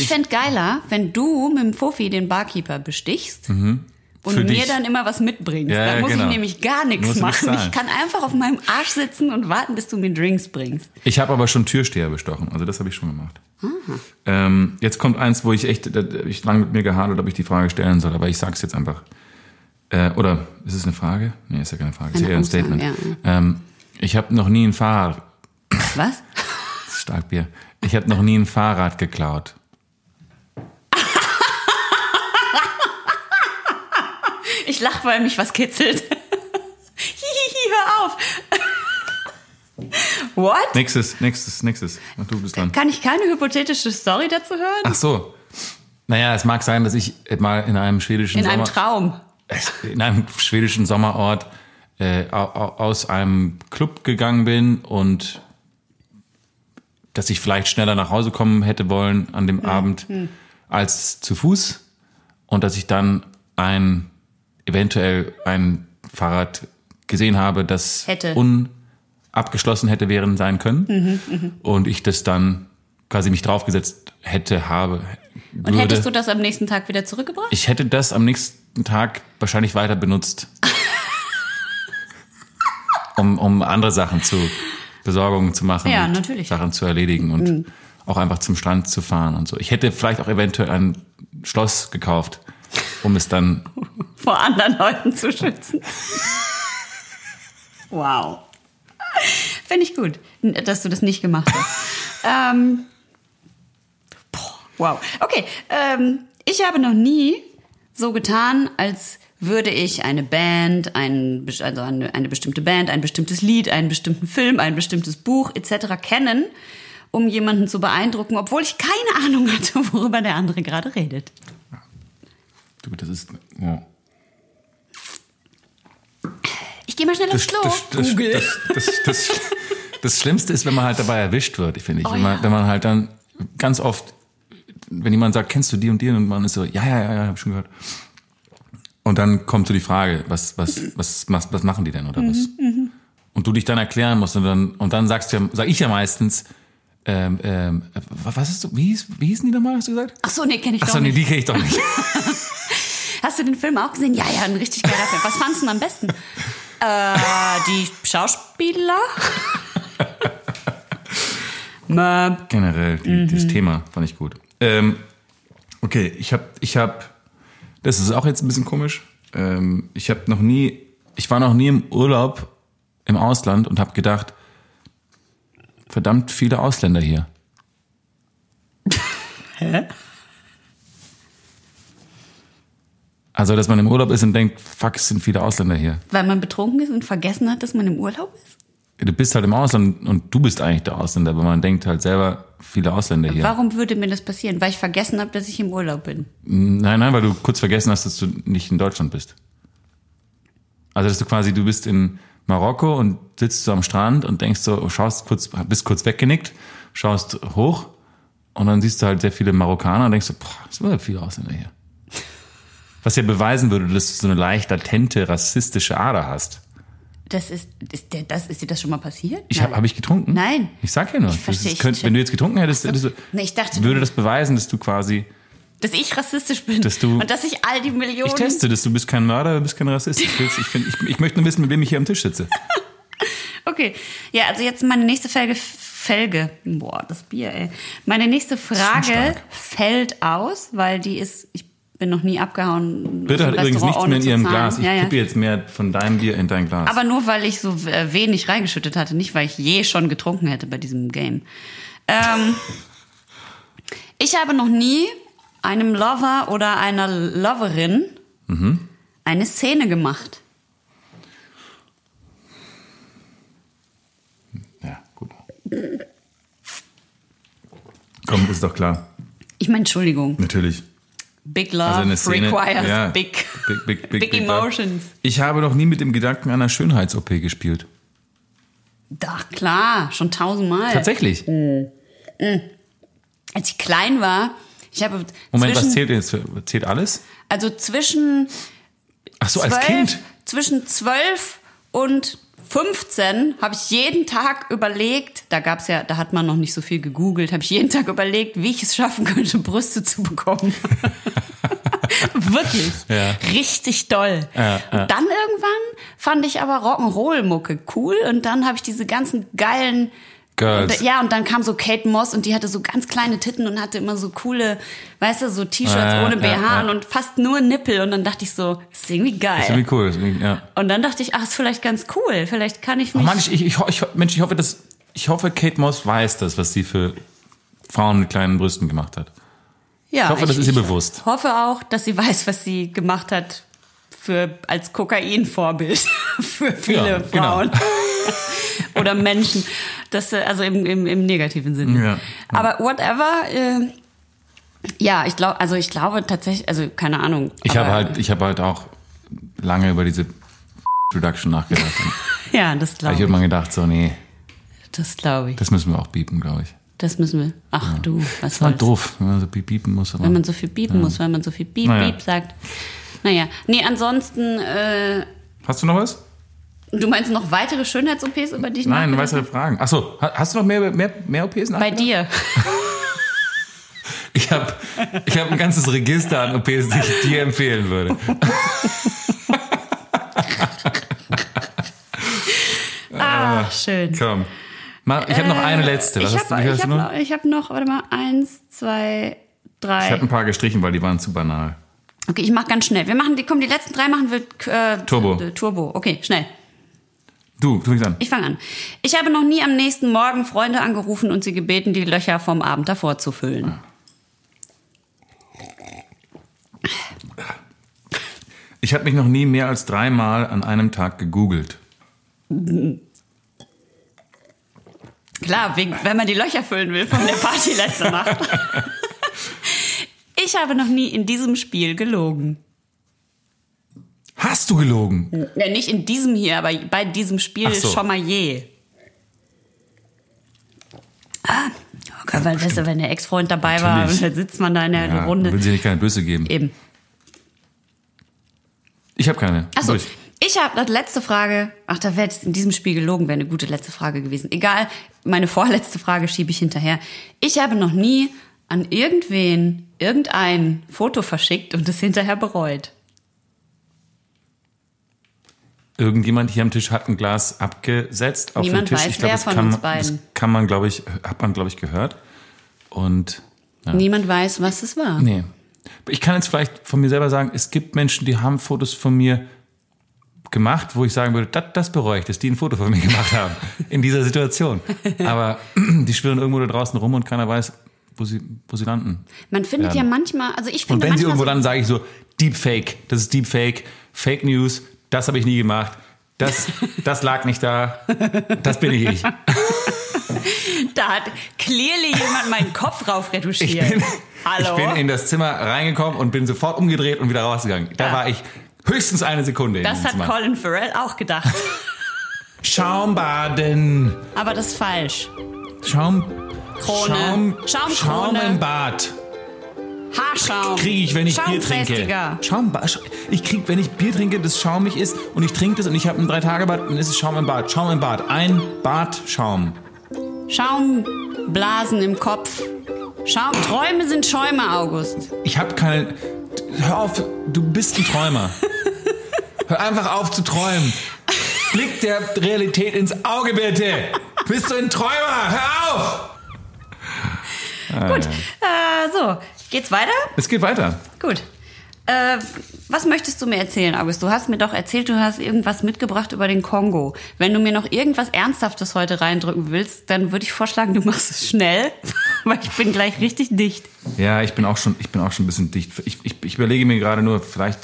Ich fänd geiler, wenn du mit dem Fuffi den Barkeeper bestichst und Mhm. Für mir dich. dann immer was mitbringst. Ja, da ja, muss genau. ich nämlich gar nichts machen. zahlen. Ich kann einfach auf meinem Arsch sitzen und warten, bis du mir Drinks bringst. Ich habe aber schon Türsteher bestochen, also das habe ich schon gemacht. Ähm, jetzt kommt eins, wo ich echt, da- ich lange mit mir gehadert, ob ich die Frage stellen soll, aber ich sag's jetzt einfach. Äh, oder ist es eine Frage? Nee, ist ja keine Frage, ist ja eher ein Statement. ja. Ähm, ich habe noch nie ein Fahrrad, Was? [LAUGHS] Starkbier, ich habe noch nie ein Fahrrad geklaut. Ich lach, weil mich was kitzelt. [LAUGHS] Hihihi, hör auf. What? Nächstes, nächstes, nächstes. Und du bist dran. Kann ich keine hypothetische Story dazu hören? Ach so. Naja, es mag sein, dass ich mal in einem schwedischen In einem Sommer, Traum. in einem schwedischen Sommerort äh, au- au- aus einem Club gegangen bin und dass ich vielleicht schneller nach Hause kommen hätte wollen an dem Abend als zu Fuß und dass ich dann ein eventuell ein Fahrrad gesehen habe, das Hätte. unabgeschlossen hätte wären sein können und ich das dann quasi mich draufgesetzt hätte habe Und würde. hättest du das am nächsten Tag wieder zurückgebracht? Ich hätte das am nächsten Tag wahrscheinlich weiter benutzt. [LAUGHS] um, um andere Sachen zu, Besorgungen zu machen. Ja, und natürlich. Mhm. Sachen zu erledigen und auch einfach zum Strand zu fahren und so. Ich hätte vielleicht auch eventuell ein Schloss gekauft, um es dann, [LAUGHS] Vor anderen Leuten zu schützen. [LAUGHS] wow. Finde ich gut, dass du das nicht gemacht hast. [LAUGHS] ähm, boah, wow. Okay, ähm, ich habe noch nie so getan, als würde ich eine Band, ein, also eine, eine bestimmte Band, ein bestimmtes Lied, einen bestimmten Film, ein bestimmtes Buch etc. kennen, um jemanden zu beeindrucken, obwohl ich keine Ahnung hatte, worüber der andere gerade redet. du, das ist, ja. Ich gehe mal schnell aufs Klo. das, das, Google. das, das, das, das Schlimmste ist, wenn man halt dabei erwischt wird, finde ich. Oh wenn, man, ja. wenn man halt dann ganz oft, wenn jemand sagt, kennst du die und die? Und man ist so, ja, ja, ja, ja, hab schon gehört. Und dann kommt so die Frage, was, was, was, was, was machen die denn oder was? Mhm, Und du dich dann erklären musst und dann, und dann sagst du ja, sag ich ja meistens, ähm, ähm, was ist, wie, hieß, wie hießen die nochmal, hast du gesagt? Ach so, nee, kenne ich Achso, doch nee, nicht. die kenne ich doch nicht. [LAUGHS] Hast du den Film auch gesehen? Ja, ja, ein richtig geiler Film. Was fandest du denn am besten? Äh, die Schauspieler? [LAUGHS] Generell, die, Mhm. das Thema fand ich gut. Ähm, okay, ich habe, ich habe, das ist auch jetzt ein bisschen komisch. Ähm, ich habe noch nie, ich war noch nie im Urlaub im Ausland und habe gedacht, verdammt viele Ausländer hier. [LAUGHS] Hä? Also, dass man im Urlaub ist und denkt, fuck, es sind viele Ausländer hier. Weil man betrunken ist und vergessen hat, dass man im Urlaub ist? Du bist halt im Ausland und du bist eigentlich der Ausländer, aber man denkt halt selber, viele Ausländer hier. Warum würde mir das passieren? Weil ich vergessen habe, dass ich im Urlaub bin. Nein, nein, weil du kurz vergessen hast, dass du nicht in Deutschland bist. Also, dass du quasi, du bist in Marokko und sitzt so am Strand und denkst so, schaust kurz, bist kurz weggenickt, schaust hoch und dann siehst du halt sehr viele Marokkaner und denkst so, boah, es sind viele Ausländer hier. Was ja beweisen würde, dass du so eine leicht latente rassistische Ader hast. Das ist, ist, das, ist dir das schon mal passiert? Ich habe hab ich getrunken? Nein. Ich sag ja nur, Ich verstehe, könnt, wenn du jetzt getrunken hättest, du, Nee, ich dachte, würde das beweisen, dass du quasi, dass ich rassistisch bin. Dass du- und dass ich all die Millionen. ich teste das, du bist kein Mörder, du bist kein Rassist. Ich, ich, find, ich, ich möchte nur wissen, mit wem ich hier am Tisch sitze. [LAUGHS] Okay. Ja, also jetzt meine nächste Felge. Felge. Boah, das Bier, ey. Meine nächste Frage fällt aus, weil die ist, ich bin noch nie abgehauen. Bitte hat übrigens nichts mehr in ihrem zahlen. Glas. Ich ja, ja. kippe jetzt mehr von deinem Bier in dein Glas. Aber nur, weil ich so äh, wenig reingeschüttet hatte, nicht weil ich je schon getrunken hätte bei diesem Game. Ähm, [LAUGHS] ich habe noch nie einem Lover oder einer Loverin Mhm. eine Szene gemacht. ja, gut. Komm, ist doch klar. Ich meine, Entschuldigung. Natürlich. Big Love Also Szene. requires ja, big, big, big, big, [LAUGHS] big emotions. Ich habe noch nie mit dem Gedanken einer Schönheits-OP gespielt. Doch, klar, schon tausendmal. Tatsächlich. Als ich klein war, ich habe Moment, zwischen, was zählt jetzt? Zählt alles? also zwischen Ach so, als zwölf- Kind. Zwischen 12 und 15 habe ich jeden Tag überlegt, da gab's ja, da hat man noch nicht so viel gegoogelt, habe ich jeden Tag überlegt, wie ich es schaffen könnte, Brüste zu bekommen. [LAUGHS] Wirklich. Ja. Richtig doll. Ja, ja. Und dann irgendwann fand ich aber Rock'n'Roll-Mucke cool und dann habe ich diese ganzen geilen Girls. Und, ja, und dann kam so Kate Moss und die hatte so ganz kleine Titten und hatte immer so coole, weißt du, so T-Shirts Ja, ohne ja, BH ja. und fast nur Nippel. Und dann dachte ich so, ist irgendwie geil. Ist irgendwie cool. Ist irgendwie, ja. Und dann dachte ich, ach, ist vielleicht ganz cool. Vielleicht kann ich Oh mich. Mann, ich, ich, ich, ich, Mensch, ich hoffe, dass, ich hoffe, Kate Moss weiß das, was sie für Frauen mit kleinen Brüsten gemacht hat. ja, ich hoffe, das ist ihr bewusst. hoffe auch, dass sie weiß, was sie gemacht hat für, als Kokain-Vorbild [LAUGHS] für viele Ja, genau. Frauen [LAUGHS] oder Menschen. Das, äh, also im, im, im negativen Sinne. Ja. Aber whatever, äh, ja, ich glaube, also ich glaube tatsächlich, also keine Ahnung. Ich habe halt, ich habe halt auch lange über diese Reduction nachgedacht. [LAUGHS] Ja, das ich glaube habe ich. mal gedacht, so, nee, Das glaube ich. das müssen wir auch biepen, glaube ich. Das müssen wir. Ach du, was Das war soll's. doof, wenn man so piep- piepen muss. Aber Wenn man so viel biepen muss, weil man so viel Piep, Naja. Piep sagt. Naja, nee, ansonsten, äh, Hast du noch was? Du meinst noch weitere Schönheits-OPs, über die ich Nein, weitere Fragen. Achso, hast du noch mehr, mehr, mehr OPs Bei nachgedacht? dir. [LAUGHS] Ich habe ich hab ein ganzes Register an OPs, die ich dir empfehlen würde. [LAUGHS] Ah, schön. Komm. Ich habe noch eine letzte. Was ich habe hab noch? ich hab noch, warte mal, eins, zwei, drei. Ich habe ein paar gestrichen, weil die waren zu banal. Okay, ich mach ganz schnell. Wir machen die, komm, die letzten drei machen wir äh, Turbo. äh, Turbo. Okay, schnell. Du, du fängst an. Ich fange an. Ich habe noch nie am nächsten Morgen Freunde angerufen und sie gebeten, die Löcher vom Abend davor zu füllen. Ich habe mich noch nie mehr als dreimal an einem Tag gegoogelt. Klar, wegen, wenn man die Löcher füllen will von der Party letzte Nacht. [LAUGHS] Ich habe noch nie in diesem Spiel gelogen. Hast du gelogen? Ja, nicht in diesem hier, aber bei diesem Spiel so. schon mal je. Ah, okay, weil weißt du, wenn der Ex-Freund dabei war, Natürlich. dann sitzt man da in der Ja, Runde. will sie nicht keine Böse geben. Eben. Ich habe keine. Achso, ich habe das letzte Frage. Ach, da wäre jetzt in diesem Spiel gelogen, wäre eine gute letzte Frage gewesen. Egal, meine vorletzte Frage schiebe ich hinterher. Ich habe noch nie an irgendwen irgendein Foto verschickt und es hinterher bereut. Irgendjemand hier am Tisch hat ein Glas abgesetzt auf Niemand den Tisch. weiß, ich glaube, das von kann, das kann man, glaube ich, hat man, glaube ich, gehört. Und ja. Niemand weiß, was es war. nee. Ich kann jetzt vielleicht von mir selber sagen, es gibt Menschen, die haben Fotos von mir gemacht, wo ich sagen würde, das, das bereue ich, dass die ein Foto von mir [LAUGHS] gemacht haben in dieser Situation. Aber [CLEARS THROAT] die schwirren irgendwo da draußen rum und keiner weiß, wo sie, wo sie landen. Man findet ja, manchmal, also ich Und finde wenn sie irgendwo so- landen, sage ich so, Deepfake, das ist Deepfake, Fake News, das habe ich nie gemacht. Das, das lag nicht da. Das bin ich ich. da hat clearly jemand meinen Kopf rauf retuschiert. Ich bin, Hallo? ich bin in das Zimmer reingekommen und bin sofort umgedreht und wieder rausgegangen. Da Ja. war ich höchstens eine Sekunde das hat Zimmer. Colin Farrell auch gedacht. Schaumbaden. Aber das ist falsch. Schaum. Krone. Schaum, Schaumkrone. Schaum im Bad. Haarschaum. Kriege ich, wenn ich Bier trinke. Schaumfestiger. Schaumba Sch- ich krieg, wenn ich Bier trinke, das schaumig ist und ich trinke das und ich habe ein Drei-Tage-Bad, dann ist es Schaum im Bad. Schaum im Bad. Ein Badschaum. Schaumblasen im Kopf. Schaum, Träume sind Schäume, August. Ich habe keine. Hör auf, du bist ein Träumer. [LAUGHS] Hör einfach auf zu träumen. Blick der Realität ins Auge, bitte. Bist du ein Träumer? Hör auf! Gut, äh, so. Geht's weiter? Es geht weiter. Gut. Äh, was möchtest du mir erzählen, August? Du hast mir doch erzählt, du hast irgendwas mitgebracht über den Kongo. Wenn du mir noch irgendwas Ernsthaftes heute reindrücken willst, dann würde ich vorschlagen, du machst es schnell, [LAUGHS] weil ich bin gleich richtig dicht. Ja, ich bin auch schon, ich bin auch schon ein bisschen dicht. Ich, ich, ich überlege mir gerade nur, vielleicht.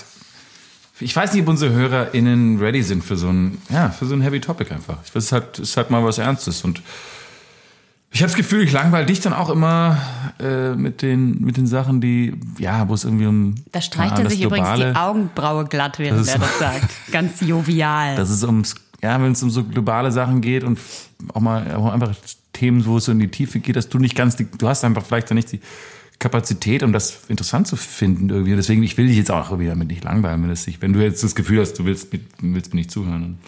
Ich weiß nicht, ob unsere HörerInnen ready sind für so ein, ja, für so ein Heavy Topic einfach. Es ist halt, es ist halt mal was Ernstes und ich habe das Gefühl, ich langweile dich dann auch immer äh, mit den mit den Sachen, die ja, wo es irgendwie um Da streicht er sich das übrigens Globale- die Augenbraue glatt, während Das ist er das sagt. Ganz jovial. dass es ums, ja, wenn es um so globale Sachen geht und auch mal auch einfach Themen, wo es so in die Tiefe geht, dass du nicht ganz, die, du hast einfach vielleicht dann nicht die Kapazität, um das interessant zu finden irgendwie. Deswegen, ich will dich jetzt auch irgendwie damit nicht langweilen, wenn, das nicht, wenn du jetzt das Gefühl hast, du willst, mit, willst mir nicht zuhören,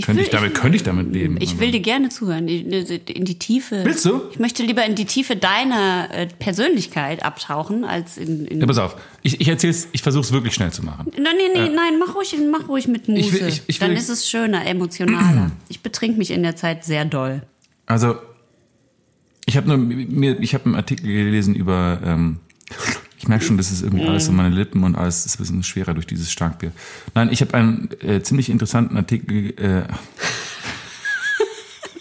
Ich könnte will- ich damit, ich- könnte ich damit leben. Ich will dir gerne zuhören, in die Tiefe. Willst du? Ich möchte lieber in die Tiefe deiner äh, Persönlichkeit abtauchen, als in. in ja, pass auf, ich, ich erzähl's, ich versuche es wirklich schnell zu machen. Nein, nee, nee, nein, mach ruhig, mach ruhig mit Muse. Ich will- ich- ich will- Dann ist es schöner, emotionaler. ich betrink mich in der Zeit sehr doll. Also, ich habe nur mir, ich habe einen Artikel gelesen über. Ähm, ich merke schon, das ist irgendwie alles Mhm. um meine Lippen und alles ist ein bisschen schwerer durch dieses Starkbier. Nein, ich habe einen äh, ziemlich interessanten Artikel. Äh, [LAUGHS]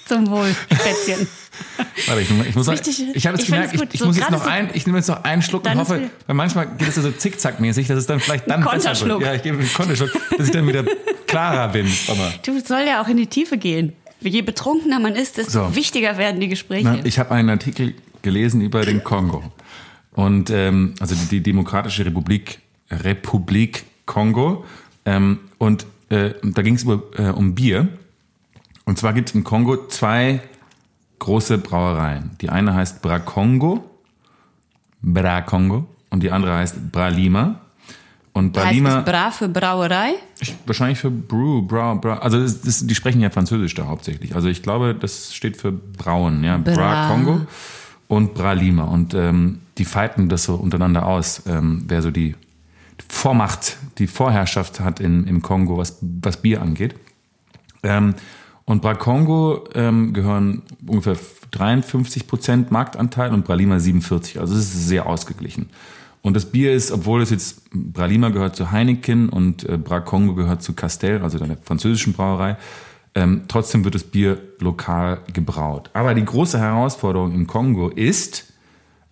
Zum Wohl, Schätzchen. [LAUGHS] warte, ich, ich muss noch, Wichtig, ich habe find's gemerkt, ich, ich so muss jetzt noch so- ein, ich nehme jetzt noch einen Schluck und hoffe, weil manchmal geht es ja so zickzackmäßig, dass es dann vielleicht dann besser wird. Ja, ich gebe einen Konterschluck, dass ich dann wieder klarer bin. Du soll ja auch in die Tiefe gehen. Je betrunkener man ist, desto So. wichtiger werden die Gespräche. Na, ich habe einen Artikel gelesen über den Kongo. Und ähm, also die, die Demokratische Republik, Republik Kongo. Ähm, und äh, da ging es äh, um Bier. Und zwar gibt es im Kongo zwei große Brauereien. Die eine heißt Brakongo, Brakongo, und die andere heißt Bralima. Und heißt Bralima es Bra für Brauerei? ich, wahrscheinlich für Brew, Brau, Brau. Also das, das, die sprechen ja Französisch da hauptsächlich. Also ich glaube, das steht für Brauen, ja. Bra, Bra. Kongo und Bra Lima. Und ähm, die fighten das so untereinander aus, ähm, wer so die Vormacht, die Vorherrschaft hat in, im Kongo, was, was Bier angeht. Ähm, und Bra Kongo ähm, gehören ungefähr 53 Prozent Marktanteil und Bralima 47. Also es ist sehr ausgeglichen. Und das Bier ist, obwohl es jetzt Bralima gehört zu Heineken und äh, Bra Kongo gehört zu Castel, also der französischen Brauerei, ähm, trotzdem wird das Bier lokal gebraut. Aber die große Herausforderung im Kongo ist,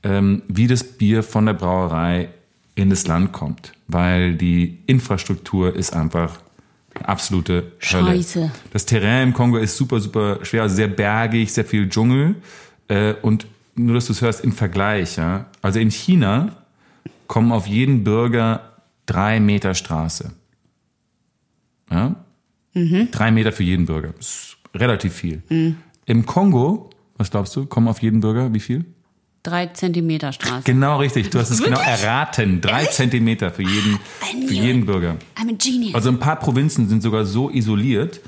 ähm, wie das Bier von der Brauerei in das Land kommt, weil die Infrastruktur ist einfach eine absolute Hölle. Scheiße. Das Terrain im Kongo ist super, super schwer, also sehr bergig, sehr viel Dschungel äh, und nur, dass du es hörst im Vergleich, ja. Also in China kommen auf jeden Bürger drei Meter Straße. Ja? Drei Meter für jeden Bürger. Das ist relativ viel. Im Kongo, was glaubst du, kommen auf jeden Bürger wie viel? Drei Zentimeter Straße. Genau richtig, du hast es genau erraten. Drei Zentimeter für jeden, für jeden Bürger. I'm a genius. Also ein paar Provinzen sind sogar so isoliert,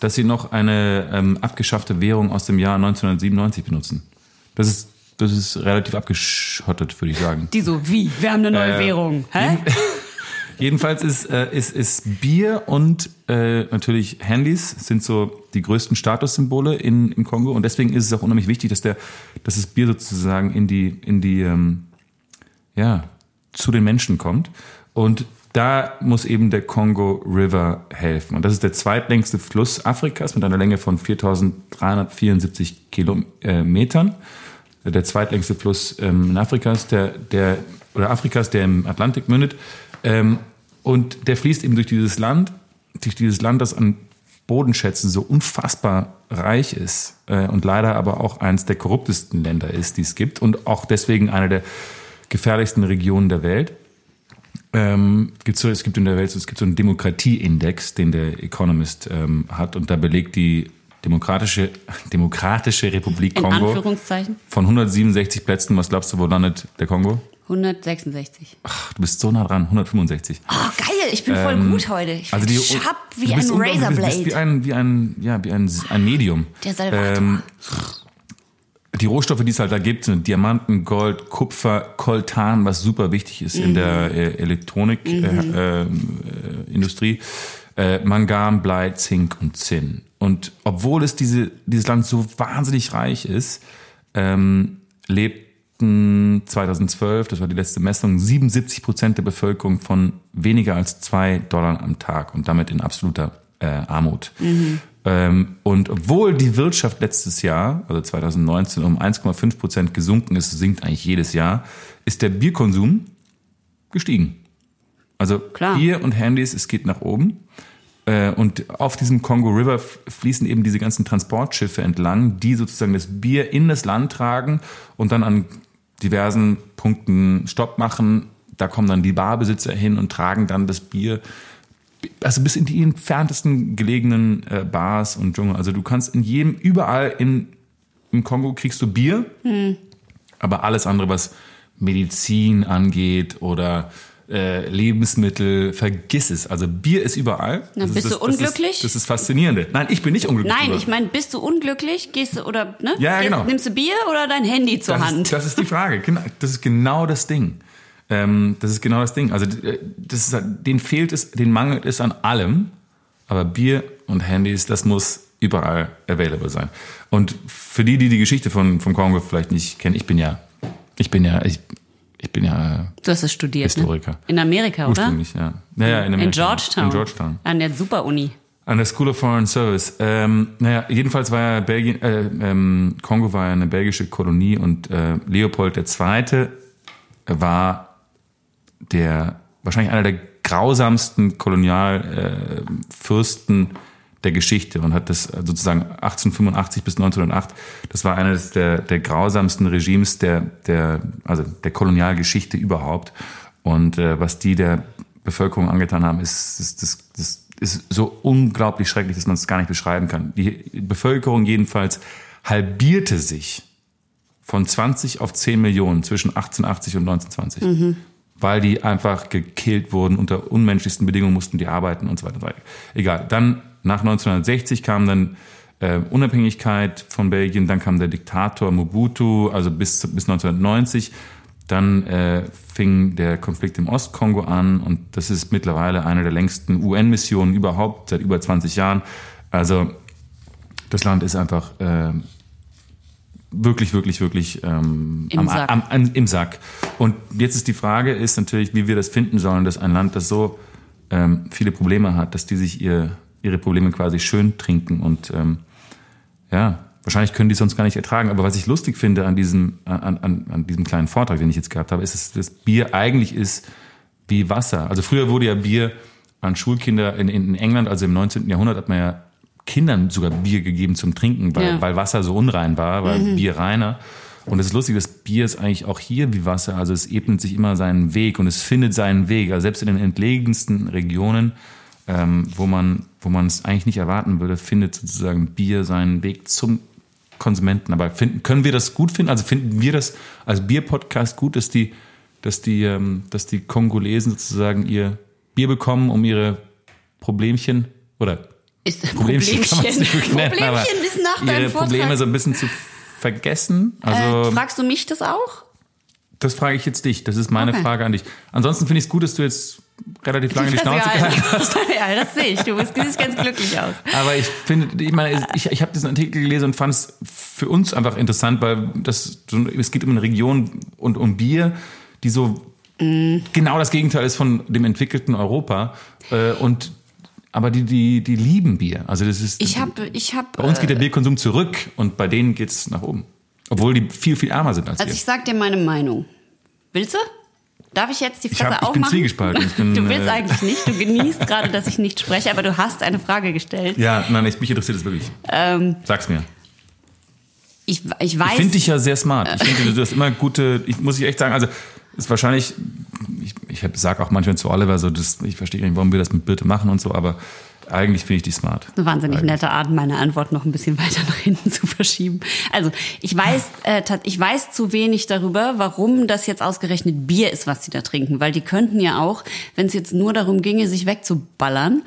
dass sie noch eine ähm, abgeschaffte Währung aus dem Jahr 1997 benutzen. Das ist, das ist relativ abgeschottet, würde ich sagen. die so, wie? Wir haben eine neue Äh, Währung. Hä? Jedenfalls ist, äh, ist, ist Bier und äh, natürlich Handys sind so die größten Statussymbole in, im Kongo und deswegen ist es auch unheimlich wichtig, dass der, dass das Bier sozusagen in die, in die, ähm, ja, zu den Menschen kommt. Und da muss eben der Kongo River helfen. Und das ist der zweitlängste Fluss Afrikas mit einer Länge von 4.374 Kilometern. Der zweitlängste Fluss ähm, in Afrikas, der, der, oder Afrikas, der im Atlantik mündet. Ähm, und der fließt eben durch dieses Land, durch dieses Land, das an Bodenschätzen so unfassbar reich ist äh, und leider aber auch eines der korruptesten Länder ist, die es gibt und auch deswegen eine der gefährlichsten Regionen der Welt. Ähm, gibt's so, es gibt in der Welt, es gibt so einen Demokratieindex, den der Economist ähm, hat und da belegt die demokratische, demokratische Republik In Kongo von 167 Plätzen. Was glaubst du, wo landet der Kongo? 166. Ach, du bist so nah dran, 165. Oh, geil, ich bin voll gut heute. Ich Also bin die, sharp wie ein un- du bist- Razorblade. wie ein, wie ein, ja, wie ein, ein Medium. Der Salvator. Ähm, die Rohstoffe, die es halt da gibt, sind Diamanten, Gold, Kupfer, Koltan, was super wichtig ist in der äh, Elektronikindustrie, äh, äh, Industrie, äh, Mangan, Blei, Zink und Zinn. Und obwohl es diese, dieses Land so wahnsinnig reich ist, ähm, lebten 2012, das war die letzte Messung, 77 Prozent der Bevölkerung von weniger als zwei Dollar am Tag und damit in absoluter äh, Armut. Ähm, und obwohl die Wirtschaft letztes Jahr, also 2019, um 1,5 Prozent gesunken ist, sinkt eigentlich jedes Jahr, ist der Bierkonsum gestiegen. Also Klar. Bier und Handys, es geht nach oben. Äh, Und auf diesem Congo River fließen eben diese ganzen Transportschiffe entlang, die sozusagen das Bier in das Land tragen und dann an diversen Punkten Stopp machen. Da kommen dann die Barbesitzer hin und tragen dann das Bier, also bis in die entferntesten gelegenen äh, Bars und Dschungel. Also du kannst in jedem, überall in, im Kongo kriegst du Bier, aber alles andere, was Medizin angeht oder äh, Lebensmittel, vergiss es. Also Bier ist überall. Na, Das bist ist du das, das unglücklich? Ist, das ist faszinierende. Nein, ich bin nicht unglücklich. Nein, ich meine, bist du unglücklich? Gehst du oder ne? Ja, Gehst, genau. Nimmst du Bier oder dein Handy zur das Hand? Ist, das ist die Frage. Genau, Das ist genau das Ding. Ähm, das ist genau das Ding. Also äh, das ist, halt- denen fehlt es, den mangelt es an allem, aber Bier und Handys, das muss überall available sein. Und für die, die die Geschichte von vom Kongo vielleicht nicht kennen, ich bin ja, ich bin ja, ich, ich bin ja du hast es studiert, Historiker. ne? In Amerika, oder? ursprünglich, ja. Naja, in, In Amerika. Georgetown. In Georgetown. An der Super-Uni. An der School of Foreign Service. Ähm, naja, jedenfalls war ja Belgien, äh, ähm, Kongo war ja eine belgische Kolonie und äh, Leopold II. war der wahrscheinlich einer der grausamsten Kolonialfürsten, äh, Fürsten, der Geschichte und hat das sozusagen 1885 bis 1908, das war eines der, der grausamsten Regimes der, der, also der Kolonialgeschichte überhaupt. Und äh, was die der Bevölkerung angetan haben, ist, ist, das, das ist so unglaublich schrecklich, dass man es gar nicht beschreiben kann. Die Bevölkerung jedenfalls halbierte sich von 20 auf 10 Millionen zwischen 1880 und 1920. Mhm. Weil die einfach gekillt wurden, unter unmenschlichsten Bedingungen mussten die arbeiten und so weiter. Und so weiter. Egal. Dann nach 1960 kam dann äh, Unabhängigkeit von Belgien, dann kam der Diktator Mobutu, also bis, bis 1990. Dann äh, fing der Konflikt im Ostkongo an und das ist mittlerweile eine der längsten UN-Missionen überhaupt, seit über 20 Jahren. Also das Land ist einfach äh, wirklich, wirklich, wirklich ähm, Im, am, Sack. Am, am, im Sack. Und jetzt ist die Frage, ist natürlich, wie wir das finden sollen, dass ein Land, das so ähm, viele Probleme hat, dass die sich ihr ihre Probleme quasi schön trinken und ähm, ja, wahrscheinlich können die sonst gar nicht ertragen. Aber was ich lustig finde an diesem, an, an, an diesem kleinen Vortrag, den ich jetzt gehabt habe, ist, dass das Bier eigentlich ist wie Wasser. Also früher wurde ja Bier an Schulkinder in, in England, also im 19. Jahrhundert hat man ja Kindern sogar Bier gegeben zum Trinken, weil, ja. weil Wasser so unrein war, weil mhm. Bier reiner. Und es ist lustig, das Bier ist eigentlich auch hier wie Wasser. Also es ebnet sich immer seinen Weg und es findet seinen Weg. Also selbst in den entlegensten Regionen ähm, wo man wo man es eigentlich nicht erwarten würde, findet sozusagen Bier seinen Weg zum Konsumenten. Aber finden, können wir das gut finden? Also finden wir das als Bier-Podcast gut, dass die, dass die, ähm, dass die Kongolesen sozusagen ihr Bier bekommen, um ihre Problemchen oder ist Problemchen, Problemchen, kann man nicht nennen, Problemchen ist nach ihre Probleme so ein bisschen zu vergessen. Also äh, fragst du mich das auch? Das frage ich jetzt dich. Das ist meine okay. Frage an dich. Ansonsten finde ich es gut, dass du jetzt relativ lange die Schnauze gehalten hast. [LAUGHS] ja, das sehe ich. Du siehst ganz glücklich aus. Aber ich finde, ich meine, ich, ich habe diesen Artikel gelesen und fand es für uns einfach interessant, weil das, es geht um eine Region und um Bier, die so mm. genau das Gegenteil ist von dem entwickelten Europa. Äh, und aber die, die, die lieben Bier. Also das ist. Ich habe, ich habe. Bei uns geht der äh, Bierkonsum zurück und bei denen geht's nach oben. Obwohl die viel, viel ärmer sind als also wir. Also ich sag dir meine Meinung. Willst du? Darf ich jetzt die Fresse ich hab, ich bin Zwiegespalten. Ich [LAUGHS] bin, du willst äh, eigentlich nicht. Du genießt gerade, dass ich nicht spreche, aber du hast eine Frage gestellt. Ja, nein, ich, mich interessiert es wirklich. Ähm, Sag's mir. Ich, ich weiß. Ich finde dich ja sehr smart. Ich [LAUGHS] finde, du hast immer gute, ich muss ich echt sagen, also ist wahrscheinlich, ich, ich sag auch manchmal zu Oliver so, das, ich verstehe nicht, warum wir das mit Birte machen und so, aber eigentlich finde ich die smart. Eine wahnsinnig Eigentlich. nette Art, meine Antwort noch ein bisschen [LAUGHS] weiter nach hinten zu verschieben. Also ich weiß, äh, ich weiß zu wenig darüber, warum das jetzt ausgerechnet Bier ist, was sie da trinken, weil die könnten ja auch, wenn es jetzt nur darum ginge, sich wegzuballern,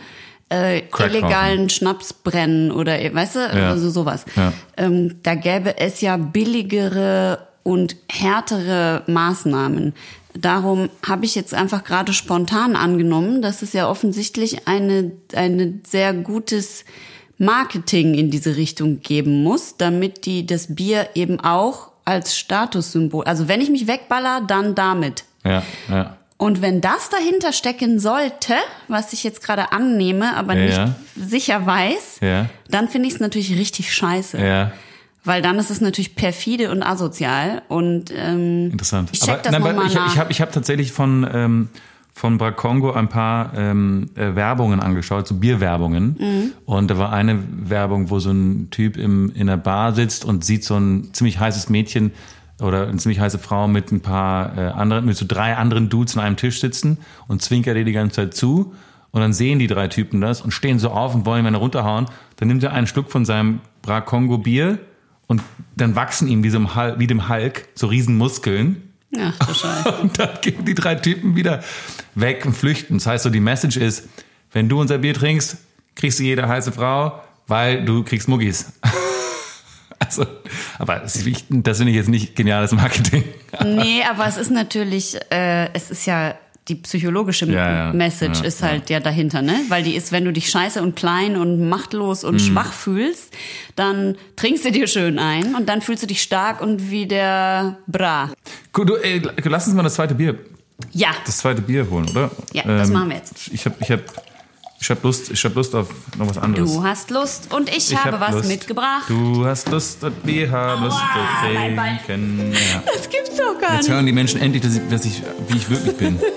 äh, illegalen Schnaps brennen oder weißt du, ja. also sowas. Ja. Ähm, da gäbe es ja billigere und härtere Maßnahmen. Darum habe ich jetzt einfach gerade spontan angenommen, dass es ja offensichtlich eine, eine sehr gutes Marketing in diese Richtung geben muss, damit die das Bier eben auch als Statussymbol, also wenn ich mich wegballer, dann damit. Ja, ja. Und wenn das dahinter stecken sollte, was ich jetzt gerade annehme, aber ja, nicht sicher weiß, ja. dann finde ich es natürlich richtig scheiße. Ja. Weil dann ist es natürlich perfide und asozial. Und ähm, interessant. Ich check aber, das nein, nochmal ich, nach. Ich habe ich hab tatsächlich von ähm, von Bracongo ein paar ähm, äh, Werbungen angeschaut, so Bierwerbungen. Mhm. Und da war eine Werbung, wo so ein Typ im, in der Bar sitzt und sieht so ein ziemlich heißes Mädchen oder eine ziemlich heiße Frau mit ein paar äh, anderen, mit so drei anderen Dudes an einem Tisch sitzen und zwinkert ihr die ganze Zeit zu. Und dann sehen die drei Typen das und stehen so auf und wollen ihn runterhauen. Dann nimmt er einen Schluck von seinem Bracongo Bier und dann wachsen ihm wie, so Hulk, wie dem Hulk so Riesenmuskeln. Ja, [LAUGHS] Scheiße. Und dann gehen die drei Typen wieder weg und flüchten. Das heißt so, die Message ist, wenn du unser Bier trinkst, kriegst du jede heiße Frau, weil du kriegst Muggis. [LAUGHS] Also, aber das, das finde ich jetzt nicht geniales Marketing. Nee, aber es ist natürlich, äh, es ist ja die psychologische ja, ja, Message ja, ist halt ja. dahinter, ne? Weil die ist, wenn du dich scheiße und klein und machtlos und mhm. schwach fühlst, dann trinkst du dir schön ein und dann fühlst du dich stark und wie der Bra. Gut, du, ey, lass uns mal das zweite Bier. Ja. Das zweite Bier holen, oder? Ja, ähm, das machen wir jetzt. Ich habe ich hab, ich hab Lust, ich hab Lust auf noch was anderes. Du hast Lust und ich, ich habe hab was Lust. mitgebracht. Du hast Lust und wir haben Lust zu trinken. Ja. [LAUGHS] Das gibt's doch gar nicht. Jetzt hören die Menschen endlich, dass ich, dass ich, wie ich wirklich bin. [LAUGHS]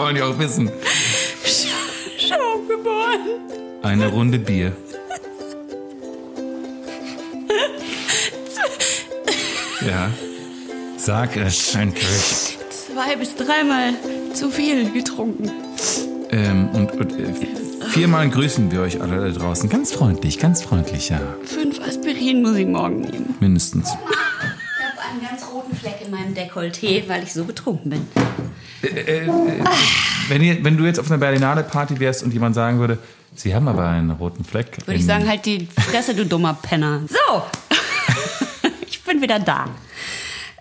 sollen die auch wissen. Schau Eine Runde Bier. [LAUGHS] Ja. Sag es endlich. Zwei bis dreimal zu viel getrunken. Ähm, und, und äh, viermal grüßen wir euch alle da draußen. Ganz freundlich, ganz freundlich, ja. Fünf Aspirin muss ich morgen nehmen. Mindestens. Ich habe einen ganz roten Fleck in meinem Dekolleté, weil ich so betrunken bin. Wenn, ihr, wenn du jetzt auf einer Berlinale Party wärst und jemand sagen würde, Sie haben aber einen roten Fleck. Würde ich sagen, halt die Fresse, du dummer Penner. So, [LAUGHS] ich bin wieder da.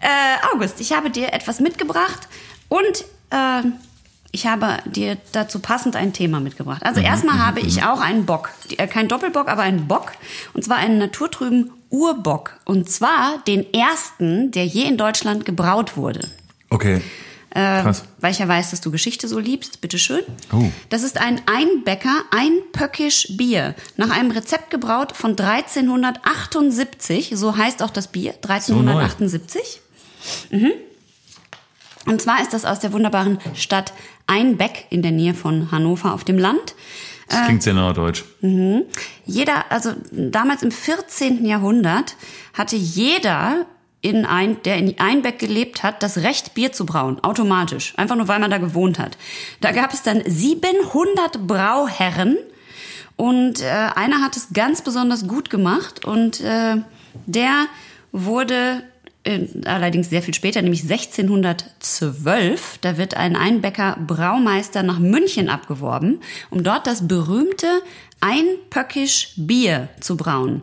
Äh, August, ich habe dir etwas mitgebracht und äh, ich habe dir dazu passend ein Thema mitgebracht. Also erstmal habe ich auch einen Bock. Äh, Kein Doppelbock, aber einen Bock. Und zwar einen naturtrüben Urbock. Und zwar den ersten, der je in Deutschland gebraut wurde. Okay. Äh, Krass. Weil ich ja weiß, dass du Geschichte so liebst. Bitteschön. Oh. Das ist ein Einbäcker, Einpöckisch Bier. Nach einem Rezept gebraut von 1378. So heißt auch das Bier. 1378. mhm. Und zwar ist das aus der wunderbaren Stadt Einbeck in der Nähe von Hannover auf dem Land. Das klingt sehr norddeutsch. Jeder, also damals im 14. Jahrhundert hatte jeder in ein, der in Einbeck gelebt hat, das Recht, Bier zu brauen. Automatisch. Einfach nur, weil man da gewohnt hat. Da gab es dann 700 Brauherren. Und äh, einer hat es ganz besonders gut gemacht. Und äh, der wurde äh, allerdings sehr viel später, nämlich 1612, da wird ein Einbecker Braumeister nach München abgeworben, um dort das berühmte Einpöckisch Bier zu brauen.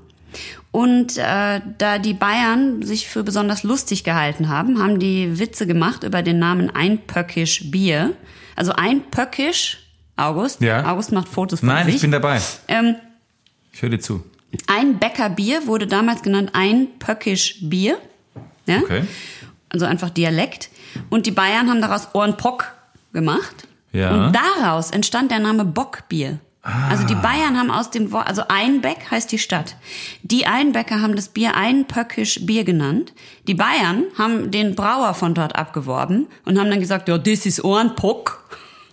Und äh, da die Bayern sich für besonders lustig gehalten haben, haben die Witze gemacht über den Namen Einpöckisch Bier. Also Einpöckisch, August, Ja. August macht Fotos von Nein, sich. ich bin dabei. ähm, Ich höre dir zu. ein Bäcker Bier wurde damals genannt ein Pöckisch Bier. Ja? Okay. Also einfach Dialekt. Und die Bayern haben daraus Ohrenpock gemacht. Ja. Und daraus entstand der Name Bockbier. Also die Bayern haben aus dem Wort, also Einbeck heißt die Stadt. Die Einbecker haben das Bier Einpöckisch Bier genannt. Die Bayern haben den Brauer von dort abgeworben und haben dann gesagt, ja, das ist Ohrenpock.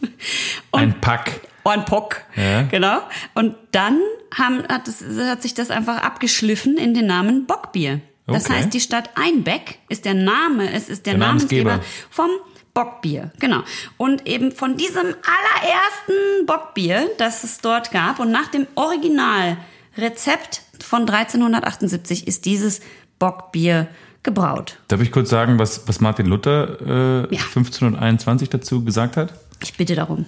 [LAUGHS] Ein Pack. Ohrenpock. Ja. Genau. Und dann haben, hat, es, hat sich das einfach abgeschliffen in den Namen Bockbier. Das Okay. heißt, die Stadt Einbeck ist der Name, es ist der, Der Namensgeber, Namensgeber. vom Bockbier. Genau. Und eben von diesem allerersten Bockbier, das es dort gab und nach dem Originalrezept von 1378 ist dieses Bockbier gebraut. Darf ich kurz sagen, was, was Martin Luther äh, Ja. 1521 dazu gesagt hat? Ich bitte darum.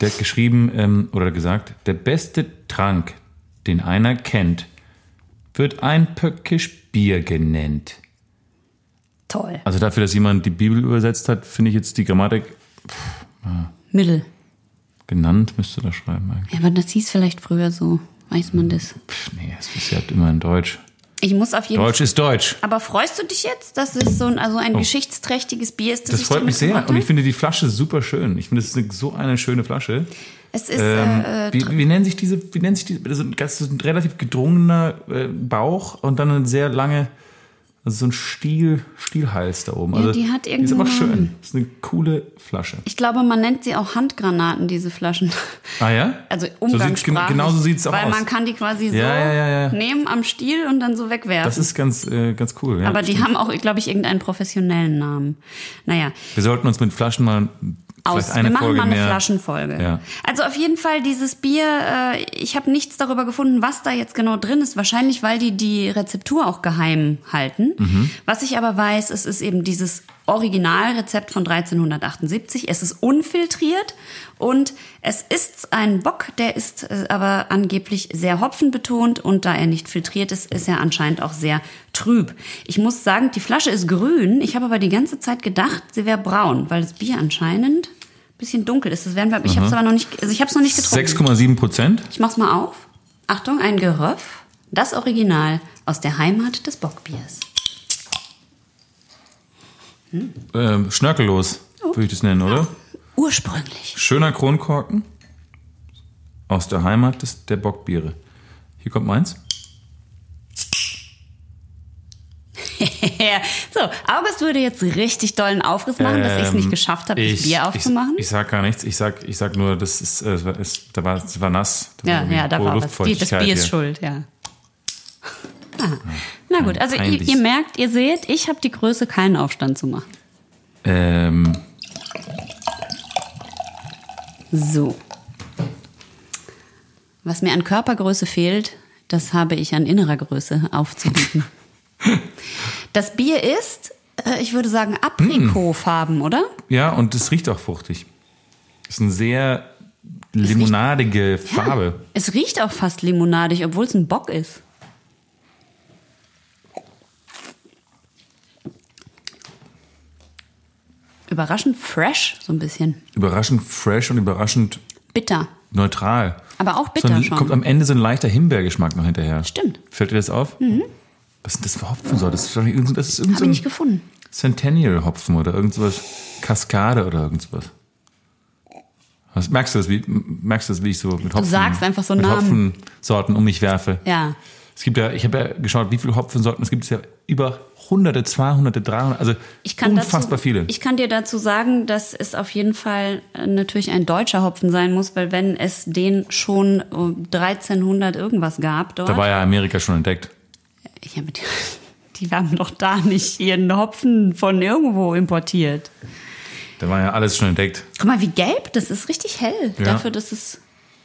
Der hat geschrieben ähm, oder gesagt, der beste Trank, den einer kennt, wird ein Pöckisch Bier genannt. Toll. Also dafür, dass jemand die Bibel übersetzt hat, finde ich jetzt die Grammatik Mittel. genannt, müsste da schreiben eigentlich. Ja, aber das hieß vielleicht früher so. Weiß man das? Pff, nee, es ist ja immer in Deutsch. Ich muss auf jeden Deutsch ist Deutsch. Aber freust du dich jetzt, dass es so ein, also ein geschichtsträchtige Bier ist? Oh. Das ich freut mich sehr. Und ich finde die Flasche super schön. Ich finde, es ist so eine schöne Flasche. Es ist, Ähm, äh, wie, wie nennen sich diese, wie nennt sich diese, das ist ein, relativ gedrungener äh, Bauch und dann eine sehr lange, also so ein Stiel, Stielhals da oben. Ja, Also, die hat Die ist aber schön. Das ist eine coole Flasche. ich glaube, man nennt sie auch Handgranaten, diese Flaschen. Ah ja? Also So umgangssprachlich. gen- genauso sieht's auch Weil aus. man kann die quasi so Ja, ja, nehmen am Stiel und dann so wegwerfen. Das ist ganz, äh, ganz cool. Ja, Aber die stimmt. haben auch, glaube ich, irgendeinen professionellen Namen. Naja, Wir sollten uns mit Flaschen mal aus. Wir machen Folge mal eine mehr. Flaschenfolge. Ja. Also auf jeden Fall dieses Bier, äh, ich habe nichts darüber gefunden, was da jetzt genau drin ist. Wahrscheinlich, weil die die Rezeptur auch geheim halten. Mhm. Was ich aber weiß, es ist eben dieses Originalrezept von 1378. Es ist unfiltriert und es ist ein Bock, der ist äh, aber angeblich sehr hopfenbetont und da er nicht filtriert ist, ist er anscheinend auch sehr trüb. Ich muss sagen, die Flasche ist grün. Ich habe aber die ganze Zeit gedacht, sie wäre braun, weil das Bier anscheinend ein bisschen dunkel ist. Das werden wir, ich habe es aber noch nicht, also ich habe es noch nicht getrunken. 6,7 Prozent. Ich mach's mal auf. Achtung, ein Geröff. Das Original aus der Heimat des Bockbiers. Ähm, schnörkellos, Oh. würde ich das nennen, oder? Ursprünglich. Schöner Kronkorken aus der Heimat des, der Bockbiere. Hier kommt meins. [LAUGHS] so, August würde jetzt richtig dollen Aufriss machen, dass ich es nicht Ähm, geschafft habe, das Bier aufzumachen. Ich, ich sag gar nichts. Ich sag, ich sag nur, das ist, äh, es war- es, da war, es war nass. Da ja, irgendwie ja, da war was. Die, das Bier ist hier. schuld, ja. Ah. Na gut, also ihr, ihr merkt, ihr seht, ich habe die Größe, keinen Aufstand zu machen. Ähm, So. Was mir an Körpergröße fehlt, das habe ich an innerer Größe aufzubieten. Das Bier ist, äh, ich würde sagen, Aprikotfarben, oder? ja, und es riecht auch fruchtig. ist eine sehr limonadige Farbe. Es riecht auch fast limonadig, obwohl es ein Bock ist. Überraschend fresh, so ein bisschen. Überraschend fresh und überraschend Bitter. neutral. Aber auch So bitter ein, schon. kommt am Ende so ein leichter Himbeergeschmack noch hinterher. Stimmt. Fällt dir das auf? Mhm. Was sind das für Hopfensorte? Das ist, wahrscheinlich irgend- das ist irgend Habe so ich nicht gefunden. Centennial-Hopfen oder irgend sowas. Kaskade oder irgend sowas. Was, merkst du das, wie, merkst du das, wie ich so mit Hopfen, sagst einfach so mit Namen. Hopfensorten um mich werfe? Ja. Es gibt ja, ich habe ja geschaut, wie viele Hopfensorten es gibt. Es ja über hunderte, 200, 300, also unfassbar dazu, viele. Ich kann dir dazu sagen, dass es auf jeden Fall äh, natürlich ein deutscher Hopfen sein muss, weil wenn es den schon um 1300 irgendwas gab dort, da war ja Amerika schon entdeckt. Ja, die, die haben doch da nicht ihren Hopfen von irgendwo importiert. Da war ja alles schon entdeckt. Guck mal, wie gelb, das ist richtig hell. Ja. Dafür, dass es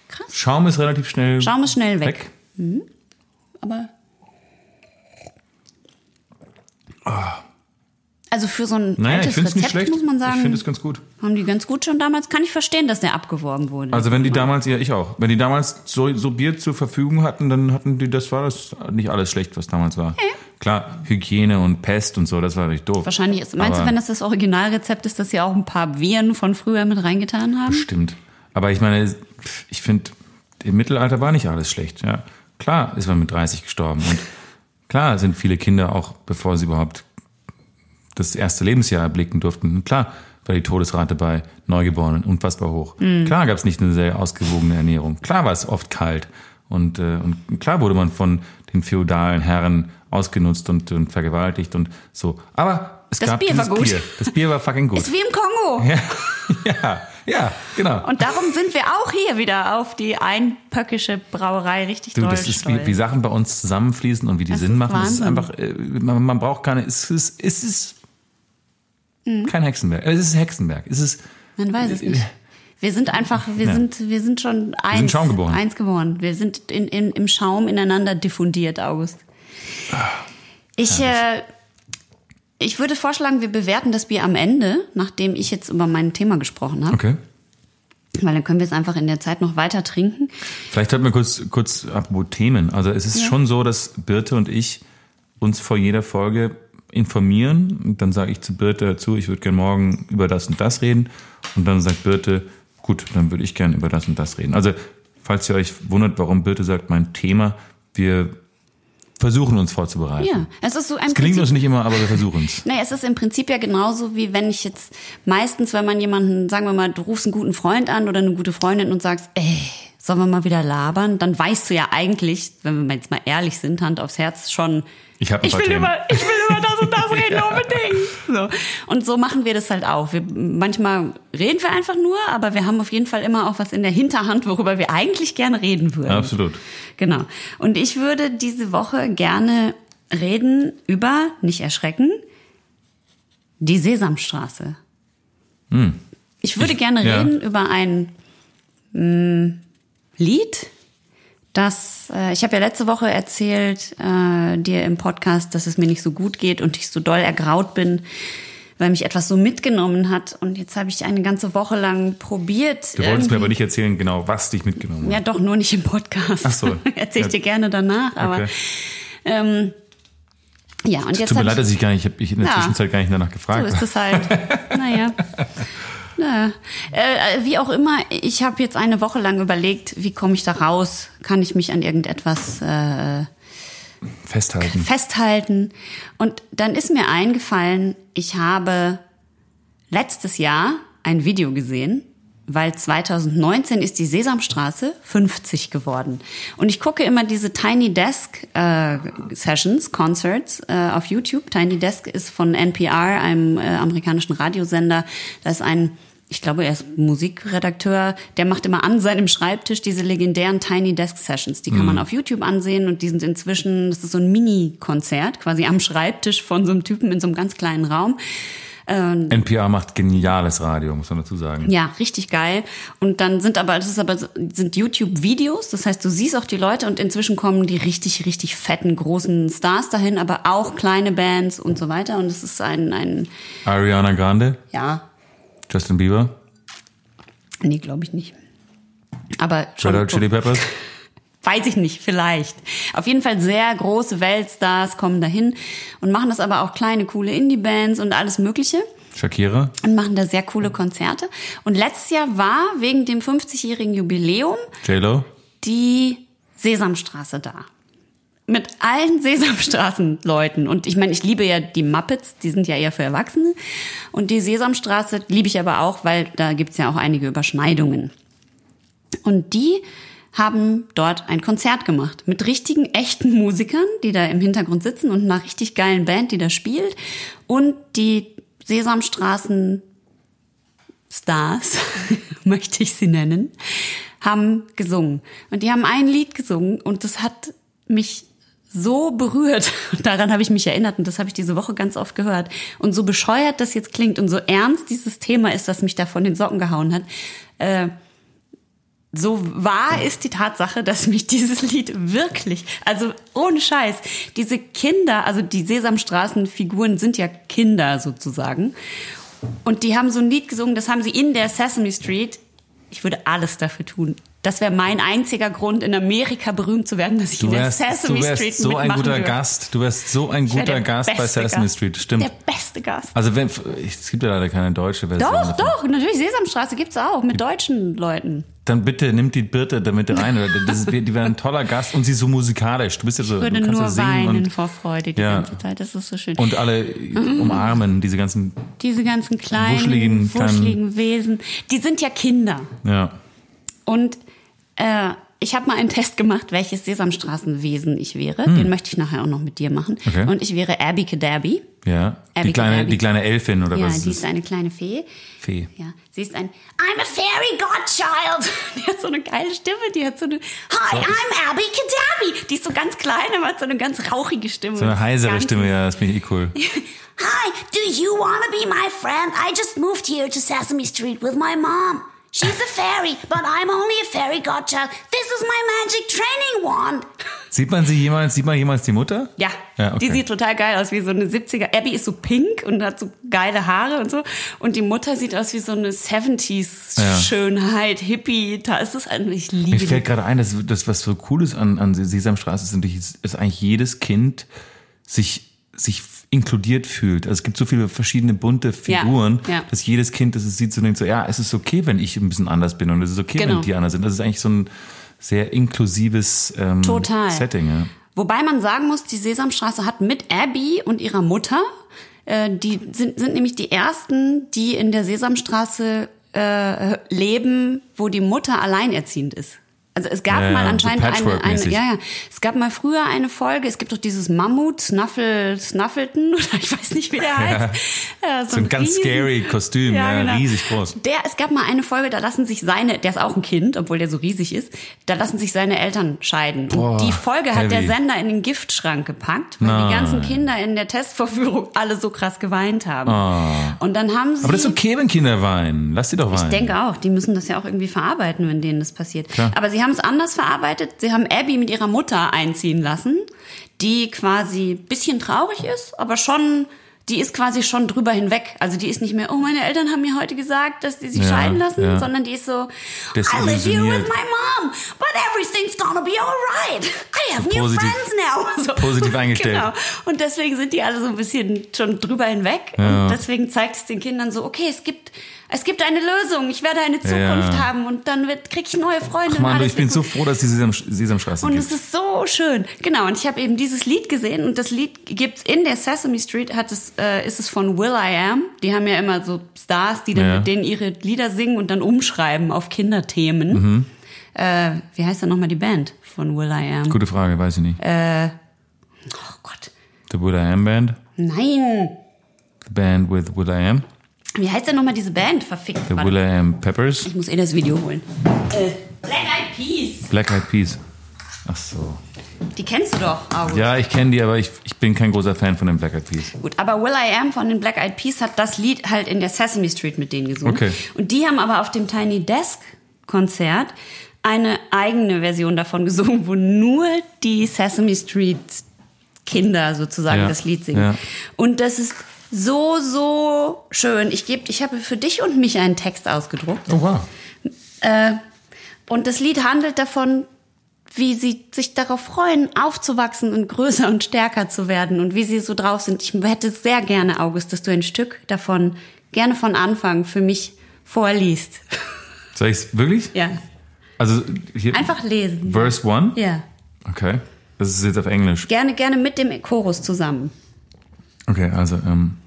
krass. Schaum ist relativ schnell Schaum ist schnell weg. weg. Aber also für so ein Naja, ich altes es nicht Rezept schlecht. muss man Ich sagen, finde es ganz gut. haben die ganz gut schon damals. Kann ich verstehen, dass der abgeworben wurde. Also wenn die damals, ja ich auch, wenn die damals so, so Bier zur Verfügung hatten, dann hatten die, das war das nicht alles schlecht, was damals war. Klar, Hygiene und Pest und so, das war natürlich doof. Wahrscheinlich ist, meinst du, Aber- wenn das das Originalrezept ist, dass sie auch ein paar Viren von früher mit reingetan haben? Stimmt. Aber ich meine, ich finde, im Mittelalter war nicht alles schlecht. Ja, klar ist man mit 30 gestorben und klar sind viele Kinder auch, bevor sie überhaupt das erste Lebensjahr erblicken durften. Und klar war die Todesrate bei Neugeborenen unfassbar hoch. Klar gab es nicht eine sehr ausgewogene Ernährung. Klar war es oft kalt und, äh, und klar wurde man von den feudalen Herren ausgenutzt und, und vergewaltigt und so. Aber es Das gab Bier war gut. Bier. Das Bier war fucking gut. Ist wie im Kongo. [LAUGHS] Ja, ja, ja, genau. Und darum sind wir auch hier wieder auf die einpöckische Brauerei richtig Du, doll das ist wie, wie Sachen bei uns zusammenfließen und wie die Das Sinn ist machen. Es ist Wahnsinn. einfach, äh, man, man braucht keine, es ist, es ist Mhm. kein Hexenwerk. Es ist Hexenwerk. Es ist, Man weiß es nicht. Wir sind einfach, wir Ja. sind, wir sind schon eins, sind Schaum geboren. eins geworden. Wir sind in, in, im Schaum ineinander diffundiert, August. Ich, äh, ich würde vorschlagen, wir bewerten das Bier am Ende, nachdem ich jetzt über mein Thema gesprochen habe. okay. Weil dann können wir es einfach in der Zeit noch weiter trinken. Vielleicht hört man kurz, kurz apropos Themen. Also es ist schon so, dass Birte und ich uns vor jeder Folge informieren. Und dann sage ich zu Birte dazu, ich würde gerne morgen über das und das reden. Und dann sagt Birte, gut, dann würde ich gerne über das und das reden. Also falls ihr euch wundert, warum Birte sagt, mein Thema, wir versuchen uns vorzubereiten. Ja, es ist so ein Es gelingt Prinzip- uns nicht immer, aber wir versuchen es. [LAUGHS] Naja, es ist im Prinzip ja genauso, wie wenn ich jetzt meistens, wenn man jemanden, sagen wir mal, du rufst einen guten Freund an oder eine gute Freundin und sagst, ey, sollen wir mal wieder labern? Dann weißt du ja eigentlich, wenn wir jetzt mal ehrlich sind, Hand aufs Herz, schon, Ich hab ein ich paar will, Themen. über, ich will über [LAUGHS] das und das [LAUGHS] reden, unbedingt. So. Und so machen wir das halt auch. Wir, manchmal reden wir einfach nur, aber wir haben auf jeden Fall immer auch was in der Hinterhand, worüber wir eigentlich gerne reden würden. Absolut. Genau. Und ich würde diese Woche gerne reden über, nicht erschrecken, die Sesamstraße. Ich würde Hm. Ich- gerne ja. reden über ein mm, Lied, das, äh, ich habe ja letzte Woche erzählt äh, dir im Podcast, dass es mir nicht so gut geht und ich so doll ergraut bin, weil mich etwas so mitgenommen hat. Und jetzt habe ich eine ganze Woche lang probiert. Du wolltest mir aber nicht erzählen, genau, was dich mitgenommen hat. ja, doch, nur nicht im Podcast. Ach so. [LAUGHS] Erzähl ich dir gerne danach, aber Okay. ähm, ja, und jetzt Tut mir leid, dass ich, gar nicht, ich habe in der Ja. Zwischenzeit gar nicht danach so gefragt. ist es halt. naja. [LAUGHS] Naja. Äh, wie auch immer, ich habe jetzt eine Woche lang überlegt, wie komme ich da raus? Kann ich mich an irgendetwas äh, Festhalten. festhalten? Und dann ist mir eingefallen, ich habe letztes Jahr ein Video gesehen weil 2019 ist die Sesamstraße 50 geworden. Und ich gucke immer diese Tiny Desk äh, Sessions, Concerts äh, auf YouTube. Tiny Desk ist von NPR, einem äh, amerikanischen Radiosender. Da ist ein ich glaube, er ist Musikredakteur, der macht immer an seinem Schreibtisch diese legendären Tiny Desk Sessions. Die kann mhm. man auf YouTube ansehen und die sind inzwischen, das ist so ein Mini-Konzert, quasi am Schreibtisch von so einem Typen in so einem ganz kleinen Raum. Ähm, NPR macht geniales Radio, muss man dazu sagen. Ja, richtig geil. Und dann sind aber, das ist aber, sind YouTube-Videos. Das heißt, du siehst auch die Leute und inzwischen kommen die richtig, richtig fetten, großen Stars dahin, aber auch kleine Bands und so weiter. Und es ist ein, ein. Ariana Grande? Ja. Justin Bieber? Nee, glaube ich nicht. Aber. Red Hot Chili Peppers? [LAUGHS] Weiß ich nicht, vielleicht. Auf jeden Fall sehr große Weltstars kommen dahin und machen das aber auch kleine, coole Indie-Bands und alles Mögliche. Shakira. Und machen da sehr coole Konzerte. Und letztes Jahr war wegen dem 50-jährigen Jubiläum J-Lo? die Sesamstraße da. Mit allen Sesamstraßenleuten. Und ich meine, ich liebe ja die Muppets, die sind ja eher für Erwachsene. Und die Sesamstraße liebe ich aber auch, weil da gibt's ja auch einige Überschneidungen. Und die haben dort ein Konzert gemacht mit richtigen, echten Musikern, die da im Hintergrund sitzen und einer richtig geilen Band, die da spielt. Und die Sesamstraßen Stars, [LAUGHS] möchte ich sie nennen, haben gesungen. Und die haben ein Lied gesungen und das hat mich so berührt. Und [LAUGHS] daran habe ich mich erinnert und das habe ich diese Woche ganz oft gehört. Und so bescheuert das jetzt klingt und so ernst dieses Thema ist, das mich da von den Socken gehauen hat. Äh, so wahr ist die Tatsache, dass mich dieses Lied wirklich, also ohne Scheiß, diese Kinder, also die Sesamstraßenfiguren sind ja Kinder sozusagen. Und die haben so ein Lied gesungen, das haben sie in der Sesame Street. Ich würde alles dafür tun. Das wäre mein einziger Grund, in Amerika berühmt zu werden, dass ich du in der wärst, Sesame du wärst Street so ein guter würde. Gast. Du wärst so ein guter Gast bei Sesame Gast. Street. Stimmt. Der beste Gast. Also wenn, es gibt ja leider keine deutsche Version. Doch, davon. doch, natürlich Sesamstraße gibt's auch mit deutschen Leuten. Dann bitte nimmt die Birte damit rein. Das ist, die wäre ein toller Gast und sie ist so musikalisch. Du bist ja so, Ich würde du kannst nur ja singen weinen und, vor Freude die Ja. ganze Zeit. Das ist so schön. und alle umarmen diese ganzen. Diese ganzen kleinen, Wuscheligen, kleinen- wuscheligen Wesen, die sind ja Kinder. Ja. Und äh, ich habe mal einen Test gemacht, welches Sesamstraßenwesen ich wäre. Den möchte ich nachher auch noch mit dir machen. Hm. Okay. Und ich wäre Abby Kadabi. Ja. Abby Die kleine, die kleine Elfin oder Ja, was die ist eine kleine Fee. Fee. Ja, sie ist ein I'm a fairy godchild. [LAUGHS] Die hat so eine geile Stimme, die hat so eine Hi, I'm Abby Kadabi. Die ist so ganz klein, aber hat so eine ganz rauchige Stimme. So eine heisere Stimme, ja, das finde ich eh cool. [LAUGHS] Hi, do you want to be my friend? I just moved here to Sesame Street with my mom. She's a fairy, but I'm only a fairy godchild. This is my magic training wand. Sieht man sie jemals, sieht man jemals die Mutter? Ja, Ja, okay. die sieht total geil aus, wie so eine 70er. Abby ist so pink und hat so geile Haare und so. Und die Mutter sieht aus wie so eine 70s Ja. Schönheit, Hippie. Da ist es eigentlich, ich liebe Mir fällt gerade ein, dass das, was so cool ist an, an Sesamstraße, ist dass eigentlich jedes Kind sich, sich inkludiert fühlt. Also es gibt so viele verschiedene bunte Figuren, Ja, ja. dass jedes Kind, das es sieht, so denkt so, ja, es ist okay, wenn ich ein bisschen anders bin und es ist okay, Genau. wenn die anders sind. Das ist eigentlich so ein sehr inklusives ähm, Total. Setting. Ja. Wobei man sagen muss, die Sesamstraße hat mit Abby und ihrer Mutter, äh, die sind, sind nämlich die ersten, die in der Sesamstraße äh, leben, wo die Mutter alleinerziehend ist. Also es gab Ja, mal anscheinend so eine, eine, ja, ja, es gab mal früher eine Folge, es gibt doch dieses Mammut, Snuffle, Snuffleton, [LAUGHS] oder ich weiß nicht, wie der [LAUGHS] heißt. Ja, So ein ganz riesen- scary Kostüm, ja, genau. riesig groß. Der, es gab mal eine Folge, da lassen sich seine, der ist auch ein Kind, obwohl der so riesig ist, da lassen sich seine Eltern scheiden. Boah, und die Folge hat der heavy. Sender in den Giftschrank gepackt, weil Nein. die ganzen Kinder in der Testvorführung [LAUGHS] alle so krass geweint haben. Und dann haben sie. Aber das ist okay, wenn Kinder weinen. Lass sie doch weinen. Ich denke auch, die müssen das ja auch irgendwie verarbeiten, wenn denen das passiert. Klar. Aber sie haben es anders verarbeitet. Sie haben Abby mit ihrer Mutter einziehen lassen, die quasi bisschen traurig ist, aber schon, die ist quasi schon drüber hinweg. Also die ist nicht mehr, oh, meine Eltern haben mir heute gesagt, dass die sich Ja, scheiden lassen, ja. sondern die ist so, I live here with my mom, but everything's gonna be alright. I have new Positiv. friends now. [LAUGHS] so. Positiv eingestellt. Genau. Und deswegen sind die alle so ein bisschen schon drüber hinweg. Ja. Und deswegen zeigt es den Kindern so, okay, es gibt, Es gibt eine Lösung. Ich werde eine Zukunft Ja. haben und dann wird- krieg ich neue Freunde. Ach man, und du, alles ich bin wird so gut. froh, dass die Sesam, Sesamstraße Und gibt. es ist so schön. Genau, und ich habe eben dieses Lied gesehen und das Lied gibt's in der Sesame Street, hat es, äh, ist es von Will I Am. Die haben ja immer so Stars, die dann Ja. mit denen ihre Lieder singen und dann umschreiben auf Kinderthemen. Mhm. Äh, wie heißt dann nochmal die Band von Will I Am? Gute Frage, weiß ich nicht. Oh Gott. The Will I Am Band? Nein. The Band with Will I Am? Wie heißt denn nochmal diese Band? Verfickt. The Warte. Will I Am Peppers? Ich muss eh das Video holen. Äh, Black Eyed Peas. Black Eyed Peas. Ach so. Die kennst du doch, August. Ja, ich kenne die, aber ich, ich bin kein großer Fan von den Black Eyed Peas. Gut, aber Will I Am von den Black Eyed Peas hat das Lied halt in der Sesame Street mit denen gesungen. Okay. Und die haben aber auf dem Tiny Desk Konzert eine eigene Version davon gesungen, wo nur die Sesame Street Kinder sozusagen Ja, das Lied singen. ja. Und das ist so so schön. Ich gebe, ich habe für dich und mich einen Text ausgedruckt. Oh wow. Äh, und das Lied handelt davon, wie sie sich darauf freuen, aufzuwachsen und größer und stärker zu werden und wie sie so drauf sind. Ich hätte sehr gerne, August, dass du ein Stück davon gerne von Anfang für mich vorliest. [LAUGHS] Soll ich's wirklich? Ja. Also hier Einfach lesen. Verse 1? Ja. Okay. Das ist jetzt auf Englisch. Gerne, gerne mit dem Chorus zusammen. Okay, also um,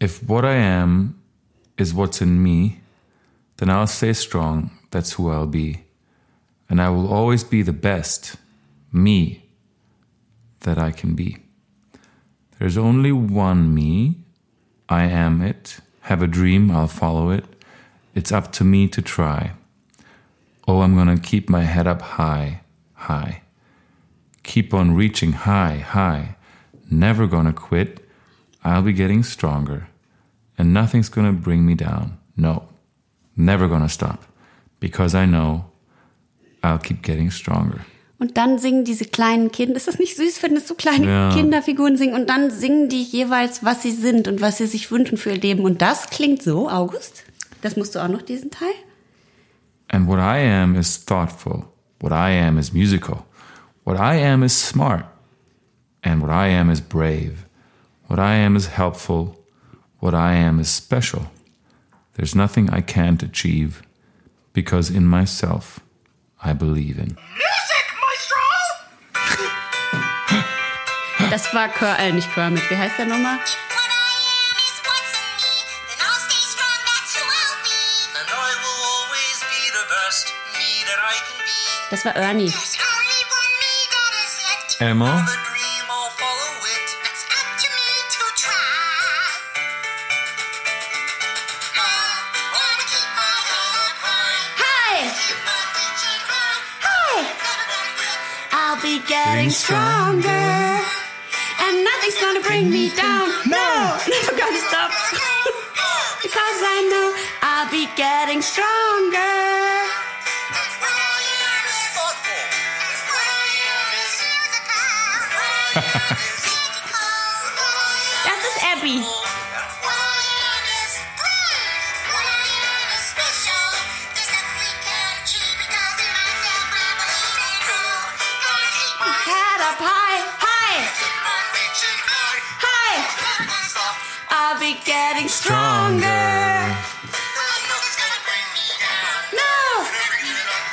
if what I am is what's in me, then I'll stay strong. That's who I'll be. And I will always be the best me that I can be. There's only one me. I am it. Have a dream, I'll follow it. It's up to me to try. Oh, I'm gonna keep my head up high, high. Keep on reaching high, high. Never gonna quit. I'll be getting stronger. And nothing's gonna bring me down. No. Never gonna stop. Because I know I'll keep getting stronger. Und dann singen diese kleinen Kinder, ist das nicht süß, wenn es so kleine Ja. Kinderfiguren singen und dann singen die jeweils, was sie sind und was sie sich wünschen für ihr Leben. Und das klingt so, August. Das musst du auch noch diesen Teil? And what I am is thoughtful. What I am is musical. What I am is smart. And what I am is brave. What I am is helpful. What I am is special. There's nothing I can't achieve because in myself I believe in. Music, Maestro! Das war Kör, äh, nicht Kermit. Wie heißt der nochmal? If what I am getting stronger. And nothing's gonna bring me down. No! [LAUGHS] Never gonna stop. [LAUGHS] because I know I'll be getting stronger. I'll be getting stronger. Nothing's gonna bring me down. No! Never give it up.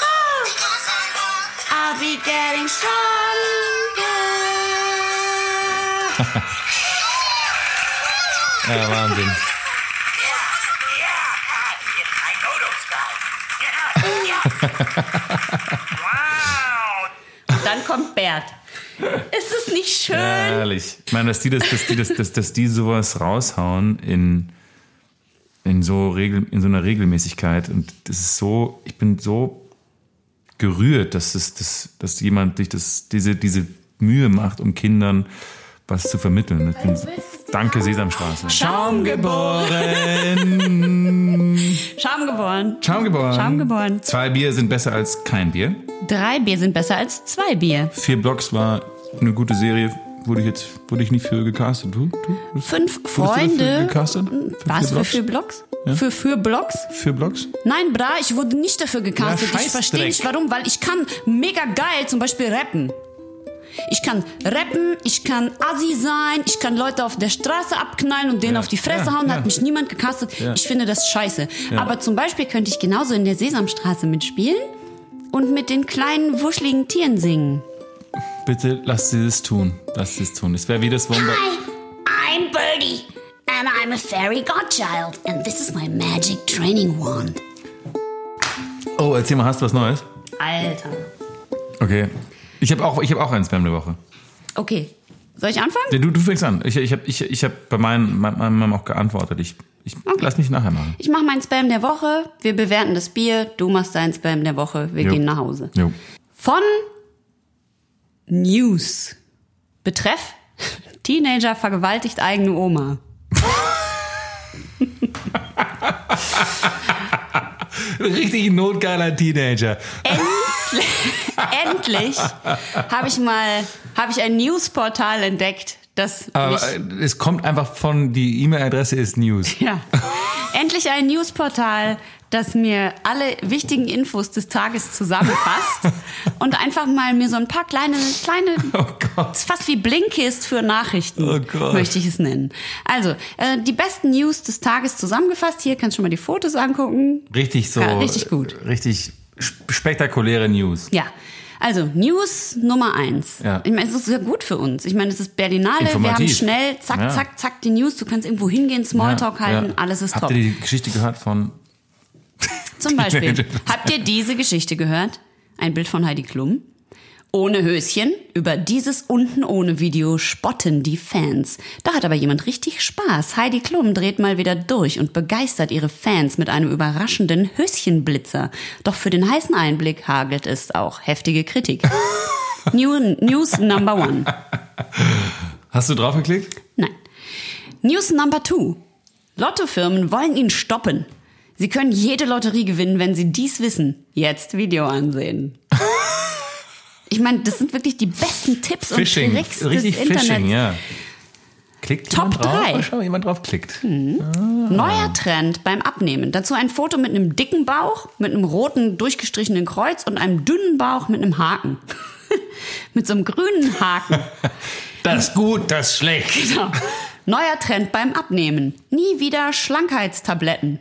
Oh! Because I know I'll be getting stronger. Ja, Wahnsinn. I know those guys. wow. Dann kommt Bert. [LAUGHS] Ist es nicht schön? Herrlich. Ich meine, dass die, das, dass die, das, dass, dass die sowas raushauen in, in, so Regel, in so einer Regelmäßigkeit. Und das ist so, ich bin so gerührt, dass, es, dass, dass jemand sich das, diese, diese Mühe macht, um Kindern was zu vermitteln. Bin, danke, Sesamstraße. Schaum geboren. [LAUGHS] Schaum geboren. Schaum geboren. Schaum geboren. Zwei Bier sind besser als kein Bier. Drei Bier sind besser als zwei Bier. Vier Blocks war eine gute Serie. Wurde ich jetzt, wurde ich nicht für gecastet. Du? du? Fünf Freunde. gecastet? Was Für für Blocks? vier Blocks? Für vier Blocks? Vier Blocks? Nein, bra, ich wurde nicht dafür gecastet. Ja, ich verstehe nicht warum, weil ich kann mega geil zum Beispiel rappen. Ich kann rappen, ich kann assi sein, ich kann Leute auf der Straße abknallen und denen Ja, auf die Fresse ja, hauen, ja. hat mich niemand gecastet. Ja. Ich finde das scheiße. Aber zum Beispiel könnte ich genauso in der Sesamstraße mitspielen und mit den kleinen wuscheligen Tieren singen. Bitte lass sie das tun. Lass sie es tun. Es wäre wie das Wunder. Hi, I'm Birdie, and I'm a fairy godchild, and this is my magic training wand. Oh, erzähl mal, hast du was Neues? Alter. Okay. Ich habe auch, ich hab auch einen Spam der Woche. Okay. Soll ich anfangen? Ja, Du, du fängst an. Ich, ich habe ich, ich hab bei meinen, mein- meinem auch geantwortet. Ich, ich lass mich nachher machen. Ich mache meinen Spam der Woche. Wir bewerten das Bier. Du machst deinen Spam der Woche. Wir Jo. gehen nach Hause. Jo. Von News. Betreff Teenager vergewaltigt eigene Oma. Richtig notgeiler Teenager. Endlich habe ich mal habe ich ein Newsportal entdeckt, das Aber mich, äh, es kommt einfach von, die E-Mail-Adresse ist News. ja, endlich ein Newsportal, das mir alle wichtigen Infos des Tages zusammenfasst [LAUGHS] und einfach mal mir so ein paar kleine kleine [LAUGHS] Oh fast wie Blinkist für Nachrichten, Oh möchte ich es nennen. Also, äh, die besten News des Tages zusammengefasst. Hier kannst du schon mal die Fotos angucken. Richtig so. Ja, richtig gut. Richtig sp- spektakuläre News. Ja. Also, News Nummer eins. Ja. Ich meine, es ist sehr gut für uns. Ich meine, es ist Berlinale, wir haben schnell, zack, Ja. zack, zack, die News. Du kannst irgendwo hingehen, Smalltalk Ja, halten, alles ist Habt top. ihr die Geschichte gehört von. Zum [LAUGHS] Beispiel, habt ihr diese Geschichte gehört? Ein Bild von Heidi Klum. Ohne Höschen. Über dieses unten ohne Video spotten die Fans. Da hat aber jemand richtig Spaß. Heidi Klum dreht mal wieder durch und begeistert ihre Fans mit einem überraschenden Höschenblitzer. Doch für den heißen Einblick hagelt es auch heftige Kritik. [LAUGHS] New, News number one. Hast du draufgeklickt? Nein. News number two. Lottofirmen wollen ihn stoppen. Sie können jede Lotterie gewinnen, wenn sie dies wissen. Jetzt Video ansehen. [LAUGHS] Ich meine, das sind wirklich die besten Tipps Phishing. und Tricks des Richtig Internets. Phishing, ja. Klickt Top jemand drauf? drei. Oh, schau, jemand drauf klickt. Neuer Trend beim Abnehmen. Dazu ein Foto mit einem dicken Bauch, mit einem roten durchgestrichenen Kreuz und einem dünnen Bauch mit einem Haken. [LAUGHS] mit so einem grünen Haken. [LAUGHS] Das ist gut, das ist schlecht. Genau. Neuer Trend beim Abnehmen. Nie wieder Schlankheitstabletten.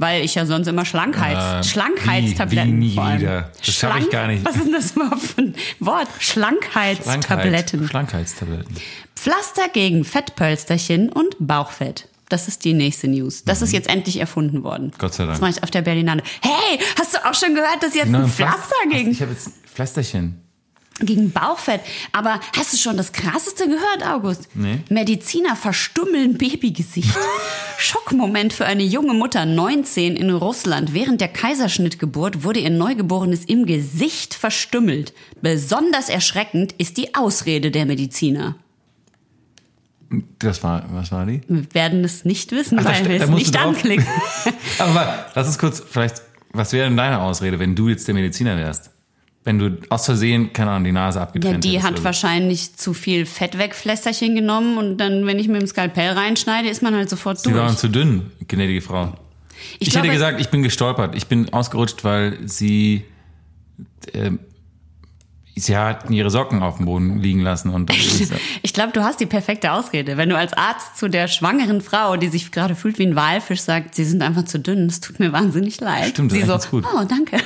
Weil ich ja sonst immer Schlankheits, Äh, Schlankheitstabletten wie- wie nie wieder? Das schaff ich gar nicht. Was ist denn das überhaupt für ein Wort? Schlankheitstabletten. Schlankheitstabletten. Pflaster gegen Fettpölsterchen und Bauchfett. Das ist die nächste News. Das ist jetzt endlich erfunden worden. Mhm. Gott sei Dank. Das mache ich auf der Berlinale. Hey, hast du auch schon gehört, dass jetzt Nein, ein Pflaster- Pflaster gegen Ich habe jetzt Pflasterchen. Gegen Bauchfett. Aber hast du schon das Krasseste gehört, August? Nee. Mediziner verstümmeln Babygesicht. [LAUGHS] Schockmoment für eine junge Mutter, 19, in Russland. Während der Kaiserschnittgeburt wurde ihr Neugeborenes im Gesicht verstümmelt. Besonders erschreckend ist die Ausrede der Mediziner. Das war, was war die? Wir werden es nicht wissen, Ach, weil wir es nicht anklicken. [LAUGHS] Aber lass uns kurz, vielleicht, was wäre denn deine Ausrede, wenn du jetzt der Mediziner wärst? Wenn du aus Versehen, keine Ahnung, die Nase Ja, abgetrennt die hättest hat oder so. wahrscheinlich zu viel Fettwegflästerchen genommen und dann, wenn ich mit dem Skalpell reinschneide, ist man halt sofort Sie waren durch. zu dünn, gnädige Frau. Ich Ich, glaube- hätte gesagt, ich bin gestolpert. Ich bin ausgerutscht, weil sie, äh, sie hatten ihre Socken auf dem Boden liegen lassen und [LAUGHS] Ich glaube, du hast die perfekte Ausrede. Wenn du als Arzt zu der schwangeren Frau, die sich gerade fühlt wie ein Walfisch, sagt, sie sind einfach zu dünn, es tut mir wahnsinnig leid. Stimmt, das sie ist so, gut. oh, danke.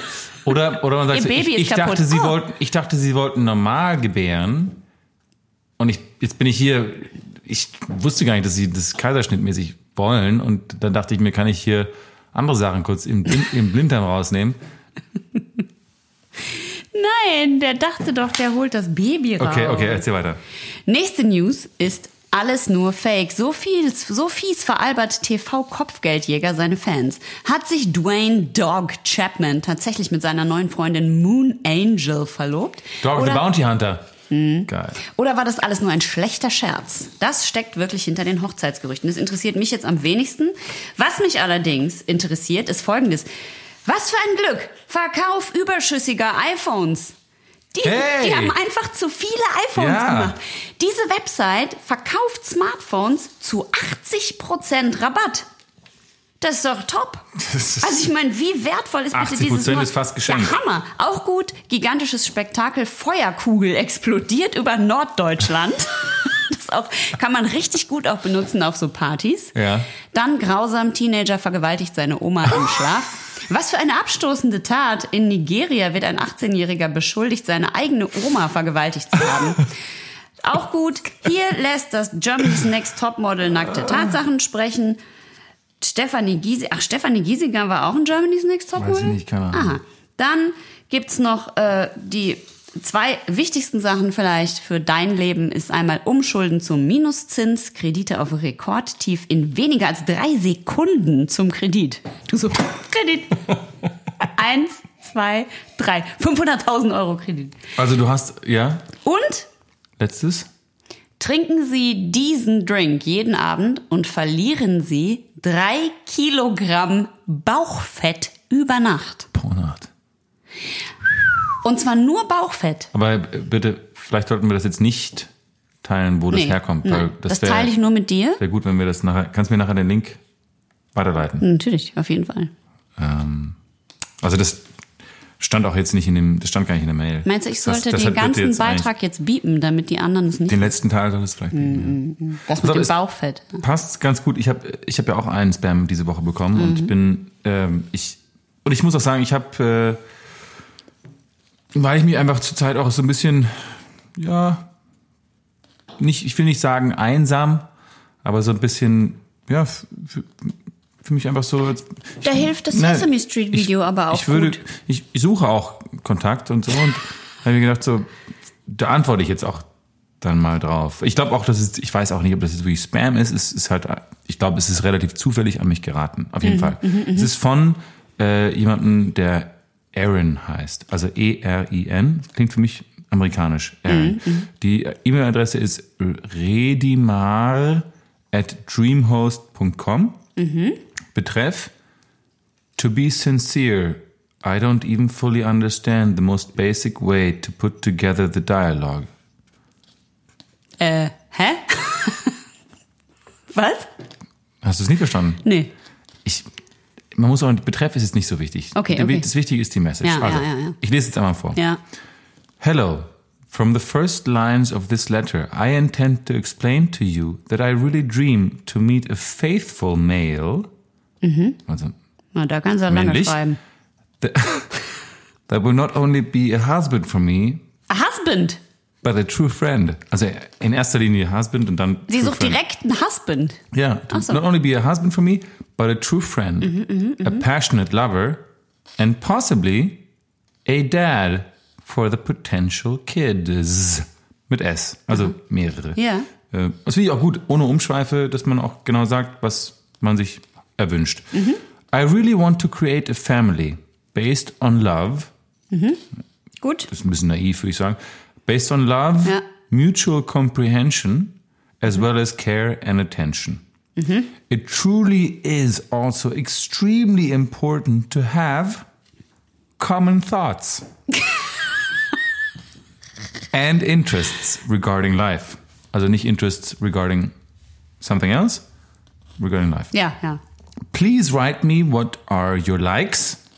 Oder, oder man sagt, Ihr so, Baby ich, ich, dachte, sie Oh. wollten, ich dachte, sie wollten normal gebären. Und ich, jetzt bin ich hier, ich wusste gar nicht, dass sie das Kaiserschnittmäßig wollen. Und dann dachte ich mir, kann ich hier andere Sachen kurz im, Blind, im Blinddarm rausnehmen. [LAUGHS] Nein, der dachte doch, der holt das Baby raus. Okay, okay, erzähl weiter. Nächste News ist alles nur Fake. So viel, so fies veralbert TV-Kopfgeldjäger seine Fans. Hat sich Dwayne Dog Chapman tatsächlich mit seiner neuen Freundin Moon Angel verlobt? Dog the Oder- Hm. Bounty Hunter. Geil. Oder war das alles nur ein schlechter Scherz? Das steckt wirklich hinter den Hochzeitsgerüchten. Das interessiert mich jetzt am wenigsten. Was mich allerdings interessiert, ist Folgendes. Was für ein Glück! Verkauf überschüssiger iPhones. Die, Hey! die haben einfach zu viele iPhones Ja. gemacht. Diese Website verkauft Smartphones zu 80% Rabatt. Das ist doch top. [LAUGHS] Ist- Also ich meine, wie wertvoll ist bitte 80% dieses Wort? ist fast geschenkt. Ja, Hammer. Auch gut, gigantisches Spektakel, Feuerkugel explodiert über Norddeutschland. [LAUGHS] Das auch, kann man richtig gut auch benutzen auf so Partys. Ja. Dann grausam, Teenager vergewaltigt seine Oma im [LAUGHS] Schlaf. Was für eine abstoßende Tat. In Nigeria wird ein 18-Jähriger beschuldigt, seine eigene Oma vergewaltigt zu haben. [LAUGHS] Auch gut. Hier lässt das Germany's Next Topmodel nackte Tatsachen sprechen. Stefanie Giesinger, ach, Stefanie Giesinger war auch in Germany's Next Topmodel? Weiß ich nicht, keine Ahnung. Aha. Dann gibt's noch äh, die zwei wichtigsten Sachen vielleicht für dein Leben ist einmal Umschulden zum Minuszins, Kredite auf Rekordtief in weniger als drei Sekunden zum Kredit. Du so, Kredit. [LAUGHS] Eins, zwei, drei. 500.000 Euro Kredit. Also du hast, ja, Und letztes? Trinken Sie diesen Drink jeden Abend und verlieren Sie drei Kilogramm Bauchfett über Nacht. Pornart. Und zwar nur Bauchfett. Aber bitte, vielleicht sollten wir das jetzt nicht teilen, wo das Nee, herkommt. nein. Weil das wär- teile ich nur mit dir. Wäre gut, wenn wir das nachher. Kannst du mir nachher den Link weiterleiten? Natürlich, auf jeden Fall. Ähm, also das stand auch jetzt nicht in dem, das stand gar nicht in der Mail. Meinst du, ich Das- sollte das den hat- wird ganzen jetzt Beitrag jetzt biepen, damit die anderen es nicht. Den letzten Teil soll es vielleicht geben. das Pass mit auf, dem Bauchfett. ja. Passt ganz gut. Ich habe ich hab ja auch einen Spam diese Woche bekommen und Mhm. ich bin, ähm, ich, und ich muss auch sagen, ich habe, äh, weil ich mich einfach zurzeit auch so ein bisschen, ja, nicht, ich will nicht sagen einsam, aber so ein bisschen, ja, für mich einfach so. als- Da hilft das Sesame Street Video ich, aber auch ich würde, gut. Ich, ich suche auch Kontakt und so und [LAUGHS] habe mir gedacht, so, da antworte ich jetzt auch dann mal drauf. Ich glaube auch, dass es, ich weiß auch nicht, ob das jetzt wirklich Spam ist. Es ist halt, ich glaube, es ist relativ zufällig an mich geraten. Auf Mhm, jeden Fall. Es ist von äh, jemandem, der Aaron heißt. Also E-R-I-N. Klingt für mich amerikanisch. Aaron. Die E-Mail-Adresse ist redimar at dreamhost.com. Betreff To be sincere, I don't even fully understand the most basic way to put together the dialogue. Äh, hä? [LAUGHS] Was? Hast du es nicht verstanden? Nee. Man muss auch, Betreff ist jetzt nicht so wichtig. Okay, okay. Das Wichtige ist die Message. Ja, also, ja, ja, ich lese jetzt einmal vor. Ja. Hello. From the first lines of this letter, I intend to explain to you that I really dream to meet a faithful male. Also, Na, da kannst du ja lange Männlich? schreiben. [LAUGHS] that will not only be a husband for me, A Husband. But a true friend. Also in erster Linie Husband und dann. Sie sucht friend. direkt einen Husband. Yeah, to Ach so. not only be a husband for me, but a true friend, a passionate lover, and possibly a dad for the potential kids. Mit S, also mehrere. Ja. Äh, Das finde ich auch gut, ohne Umschweife, dass man auch genau sagt, was man sich erwünscht. I really want to create a family based on love. Gut. Das ist ein bisschen naiv, würde ich sagen. Based on love, mutual comprehension, as well as care and attention. Mm-hmm. It truly is also extremely important to have common thoughts [LAUGHS] and interests regarding life. Also nicht interests regarding something else, regarding life. Ja, ja. Please write me what are your likes.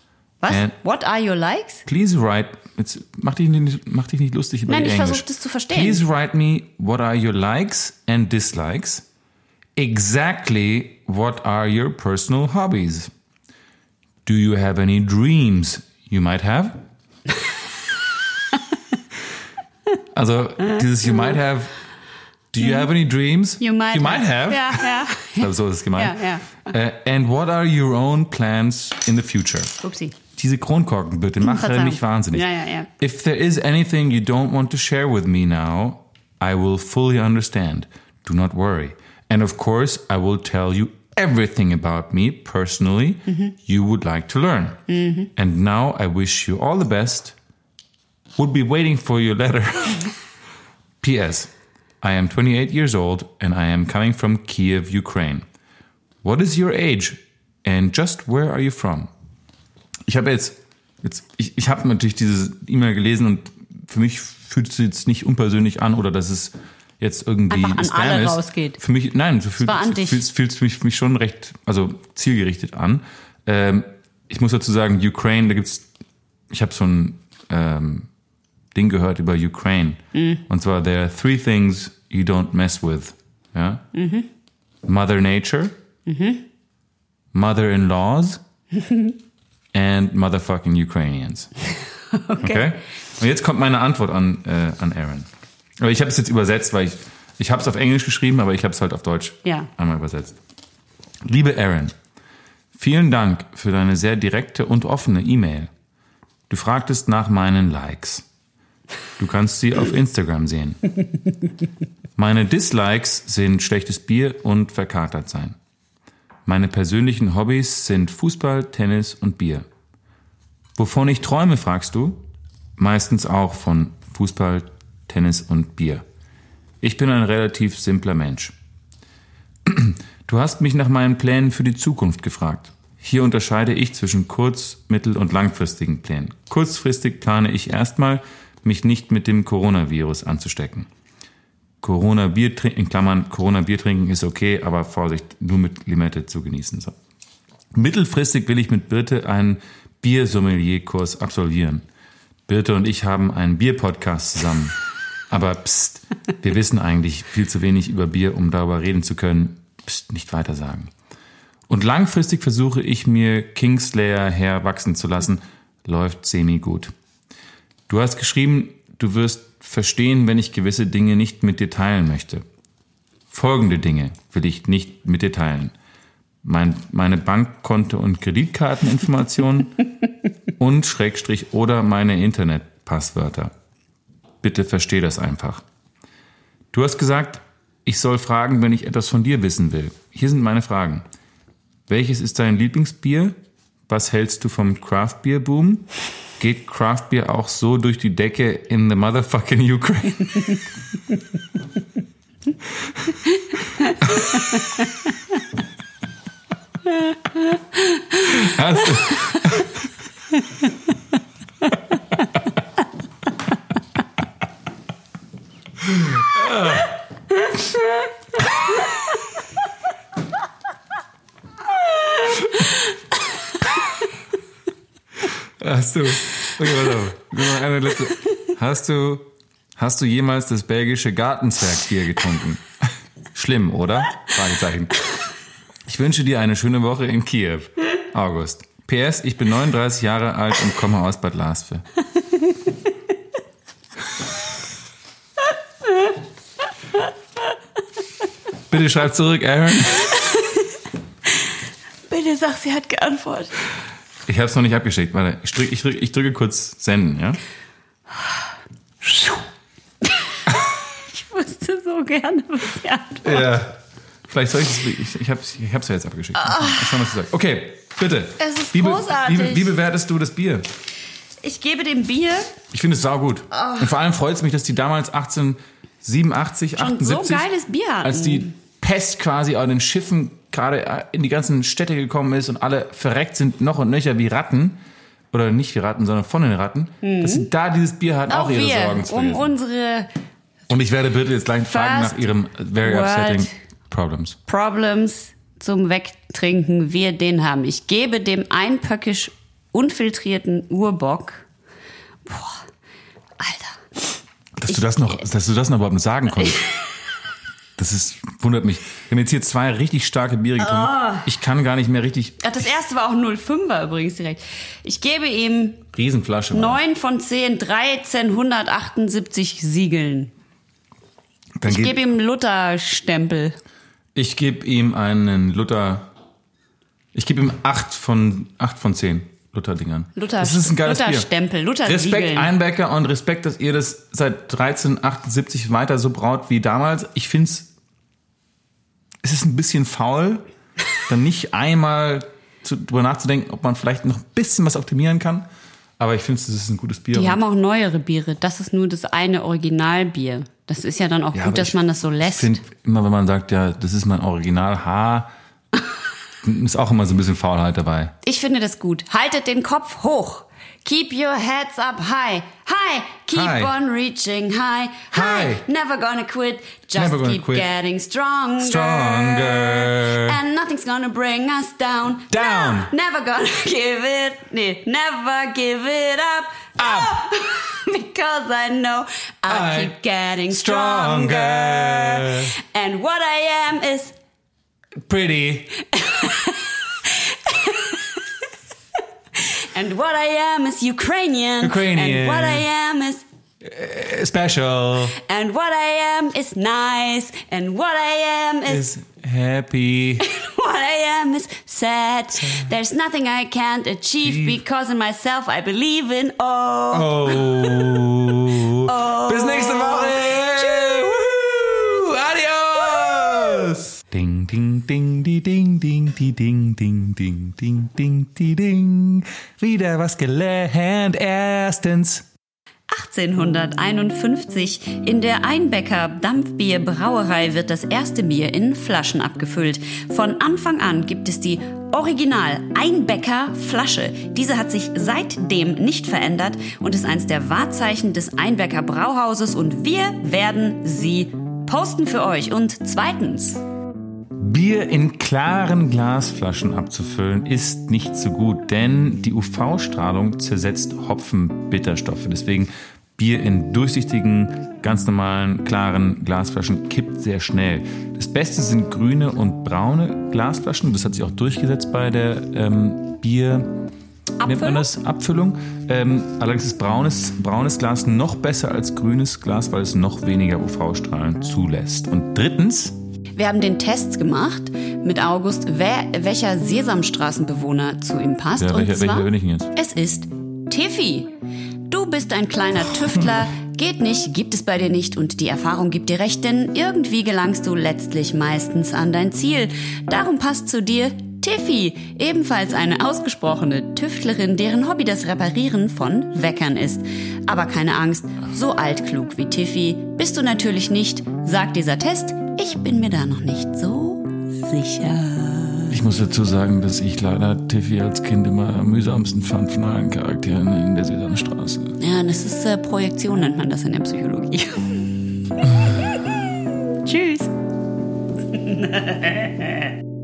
Was? What are your likes? Please write. Jetzt mach dich nicht, mach dich nicht lustig über Nein, ich Englisch. versuch das zu verstehen. Please write me what are your likes and dislikes. Exactly what are your personal hobbies? Do you have any dreams you might have? [LAUGHS] also dieses you might have. Do you have any dreams You might, you might have? Ja, ja. Ich glaube, so ist es gemeint. Ja, Äh, and what are your own plans in the future? Upsi. Diese Kronkorken bitte, mach Verzeihung. mich wahnsinnig. Ja, ja, ja. If there is anything you don't want to share with me now, I will fully understand. Do not worry. And of course, I will tell you everything about me personally you would like to learn. Mm-hmm. And now I wish you all the best. Would be waiting for your letter. [LAUGHS] P.S. I am 28 years old and I am coming from Kiev, Ukraine. What is your age? And just where are you from? Ich habe jetzt, jetzt ich, ich habe natürlich diese E-Mail gelesen und für mich fühlt es sich jetzt nicht unpersönlich an oder dass es jetzt irgendwie Einfach an Spam alle ist. rausgeht. Für mich, nein, so fühlt dich. fühlt es mich, mich schon recht, also zielgerichtet an. Ähm, ich muss dazu sagen, Ukraine, da gibt's, ich habe so ein ähm, Ding gehört über Ukraine. Mhm. Und zwar, there are three things you don't mess with. Ja? Mhm. Mother Nature, Mother-in-laws [LAUGHS] and motherfucking Ukrainians. [LAUGHS] Okay. Und jetzt kommt meine Antwort an, äh, an Aaron. Aber ich habe es jetzt übersetzt, weil ich, ich habe es auf Englisch geschrieben, aber ich habe es halt auf Deutsch Ja. einmal übersetzt. Liebe Aaron, vielen Dank für deine sehr direkte und offene E-Mail. Du fragtest nach meinen Likes. Du kannst sie auf Instagram sehen. [LAUGHS] Meine Dislikes sind schlechtes Bier und verkatert sein. Meine persönlichen Hobbys sind Fußball, Tennis und Bier. Wovon ich träume, fragst du? Meistens auch von Fußball, Tennis und Bier. Ich bin ein relativ simpler Mensch. Du hast mich nach meinen Plänen für die Zukunft gefragt. Hier unterscheide ich zwischen kurz-, mittel- und langfristigen Plänen. Kurzfristig plane ich erstmal, mich nicht mit dem Coronavirus anzustecken. Corona-Bier trinken, in Klammern, Corona-Bier trinken ist okay, aber Vorsicht, nur mit Limette zu genießen. So. Mittelfristig will ich mit Birte einen Biersommelier-Kurs absolvieren. Birte und ich haben einen Bier-Podcast zusammen. [LAUGHS] Aber pst, wir wissen eigentlich viel zu wenig über Bier, um darüber reden zu können. Pst, nicht weiter sagen. Und langfristig versuche ich mir Kingslayer herwachsen zu lassen. Läuft semi gut. Du hast geschrieben, du wirst verstehen, wenn ich gewisse Dinge nicht mit dir teilen möchte. Folgende Dinge will ich nicht mit dir teilen. Mein, meine Bankkonto- und Kreditkarteninformationen [LAUGHS] und Schrägstrich oder meine Internetpasswörter. Bitte versteh das einfach. Du hast gesagt, ich soll fragen, wenn ich etwas von dir wissen will. Hier sind meine Fragen. Welches ist dein Lieblingsbier? Was hältst du vom Craft Beer Boom? Geht Craft Beer auch so durch die Decke in the motherfucking Ukraine? Hast hast du, okay, pass auf. Eine letzte. Hast du, hast du jemals das belgische Gartenzwergbier getrunken? Schlimm, oder? Fragezeichen. Ich wünsche dir eine schöne Woche in Kiew. August. PS, ich bin 39 Jahre alt und komme aus Bad Lasve. Bitte schreib zurück, Aaron. Bitte sag, sie hat geantwortet. Ich habe es noch nicht abgeschickt. Warte, ich drücke ich drück, ich drücke kurz senden, ja? Ich wusste so gerne, was sie antwortet. Ja. Vielleicht soll ich es. Ich, ich habe es ich hab's ja jetzt abgeschickt. Mal schauen, was du sagst. Okay, bitte. Es ist wie, großartig. Wie, wie bewertest du das Bier? Ich gebe dem Bier Ich finde es saugut. Und vor allem freut es mich, dass die damals 1887, schon 78, so geiles Bier hatten. als die Pest quasi auf den Schiffen gerade in die ganzen Städte gekommen ist und alle verreckt sind noch und nöcher wie Ratten. Oder nicht wie Ratten, sondern von den Ratten. Dass sie da dieses Bier hatten, auch, auch ihre wir, Sorgen zu um unsere Und ich werde bitte jetzt gleich fragen nach ihrem very World upsetting Problems. Problems zum Wegtrinken wir den haben. Ich gebe dem einpöckisch unfiltrierten Urbock. Boah, Alter. Dass du das noch, dass du das noch überhaupt sagen konntest. [LAUGHS] Das ist, wundert mich. Wir haben jetzt hier zwei richtig starke Biere getrunken. Ah. Ich kann gar nicht mehr richtig Ach, das erste war auch 05er übrigens direkt. Ich gebe ihm Riesenflasche. war. 9 von 10, 1378 Siegeln. Dann Ich geb- gebe ihm Luther-Stempel. Ich gebe ihm einen Luther. Ich gebe ihm acht von, acht von zehn Luther-Dingern. Luther- das ist ein geiles Luther-Stempel, Bier. Luther-Siegeln. Respekt Einbecker und Respekt, dass ihr das seit 1378 weiter so braut wie damals. Ich finde es, es ist ein bisschen faul, [LAUGHS] dann nicht einmal zu, drüber nachzudenken, ob man vielleicht noch ein bisschen was optimieren kann. Aber ich finde, es ist ein gutes Bier. Die haben auch neuere Biere. Das ist nur das eine Originalbier. Das ist ja dann auch Ja, gut, dass man das so lässt. Ich finde immer, wenn man sagt, ja, das ist mein Original Haar, [LAUGHS] ist auch immer so ein bisschen Faulheit dabei. Ich finde das gut. Haltet den Kopf hoch. Keep your heads up high. High. Keep High. on reaching high. High. Never gonna quit. Just Never gonna keep quit. getting stronger. Stronger. And nothing's gonna bring us down. Down. No, never gonna [LAUGHS] give it. Nee, never give it up. Up. Oh, [LAUGHS] because I know I'll I- keep getting stronger. Stronger. And what I am is Pretty. And what I am is Ukrainian. Ukrainian. And what I am is eh, Special. and what I am is nice. And what I am is Is happy. [LAUGHS] what I am is sad. There's nothing I can't achieve Achieve. because in myself I believe in oh. Oh. [LAUGHS] oh. Bis nächste Woche. Woohoo. Ding, ding, die, ding, ding, ding, ding, ding, die, ding. Wieder was gelernt. Erstens. 1851 in der Einbecker Dampfbierbrauerei wird das erste Bier in Flaschen abgefüllt. Von Anfang an gibt es die Original Einbecker Flasche. Diese hat sich seitdem nicht verändert und ist eines der Wahrzeichen des Einbecker Brauhauses und wir werden sie posten für euch. Und zweitens, Bier in klaren Glasflaschen abzufüllen ist nicht so gut, denn die UV-Strahlung zersetzt Hopfenbitterstoffe. Deswegen Bier in durchsichtigen, ganz normalen, klaren Glasflaschen kippt sehr schnell. Das Beste sind grüne und braune Glasflaschen. Das hat sich auch durchgesetzt bei der ähm, Bier. Nennt man Abfüllung? das Abfüllung? Ähm, allerdings ist braunes, braunes Glas noch besser als grünes Glas, weil es noch weniger UV-Strahlen zulässt. Und drittens, Wir haben den Test gemacht mit August, wer, welcher Sesamstraßenbewohner zu ihm passt. Ja, welcher- zwar, welcher bin ich denn jetzt? Es ist Tiffy. Du bist ein kleiner [LAUGHS] Tüftler. Geht nicht, gibt es bei dir nicht und die Erfahrung gibt dir recht, denn irgendwie gelangst du letztlich meistens an dein Ziel. Darum passt zu dir Tiffy, ebenfalls eine ausgesprochene Tüftlerin, deren Hobby das Reparieren von Weckern ist. Aber keine Angst, so altklug wie Tiffy bist du natürlich nicht, sagt dieser Test. Ich bin mir da noch nicht so sicher. Ich muss dazu sagen, dass ich leider Tiffy als Kind immer am mühsamsten fand von allen Charakteren in der Sesamstraße. Ja, das ist äh, Projektion, nennt man das in der Psychologie. [LAUGHS] Tschüss. [LAUGHS]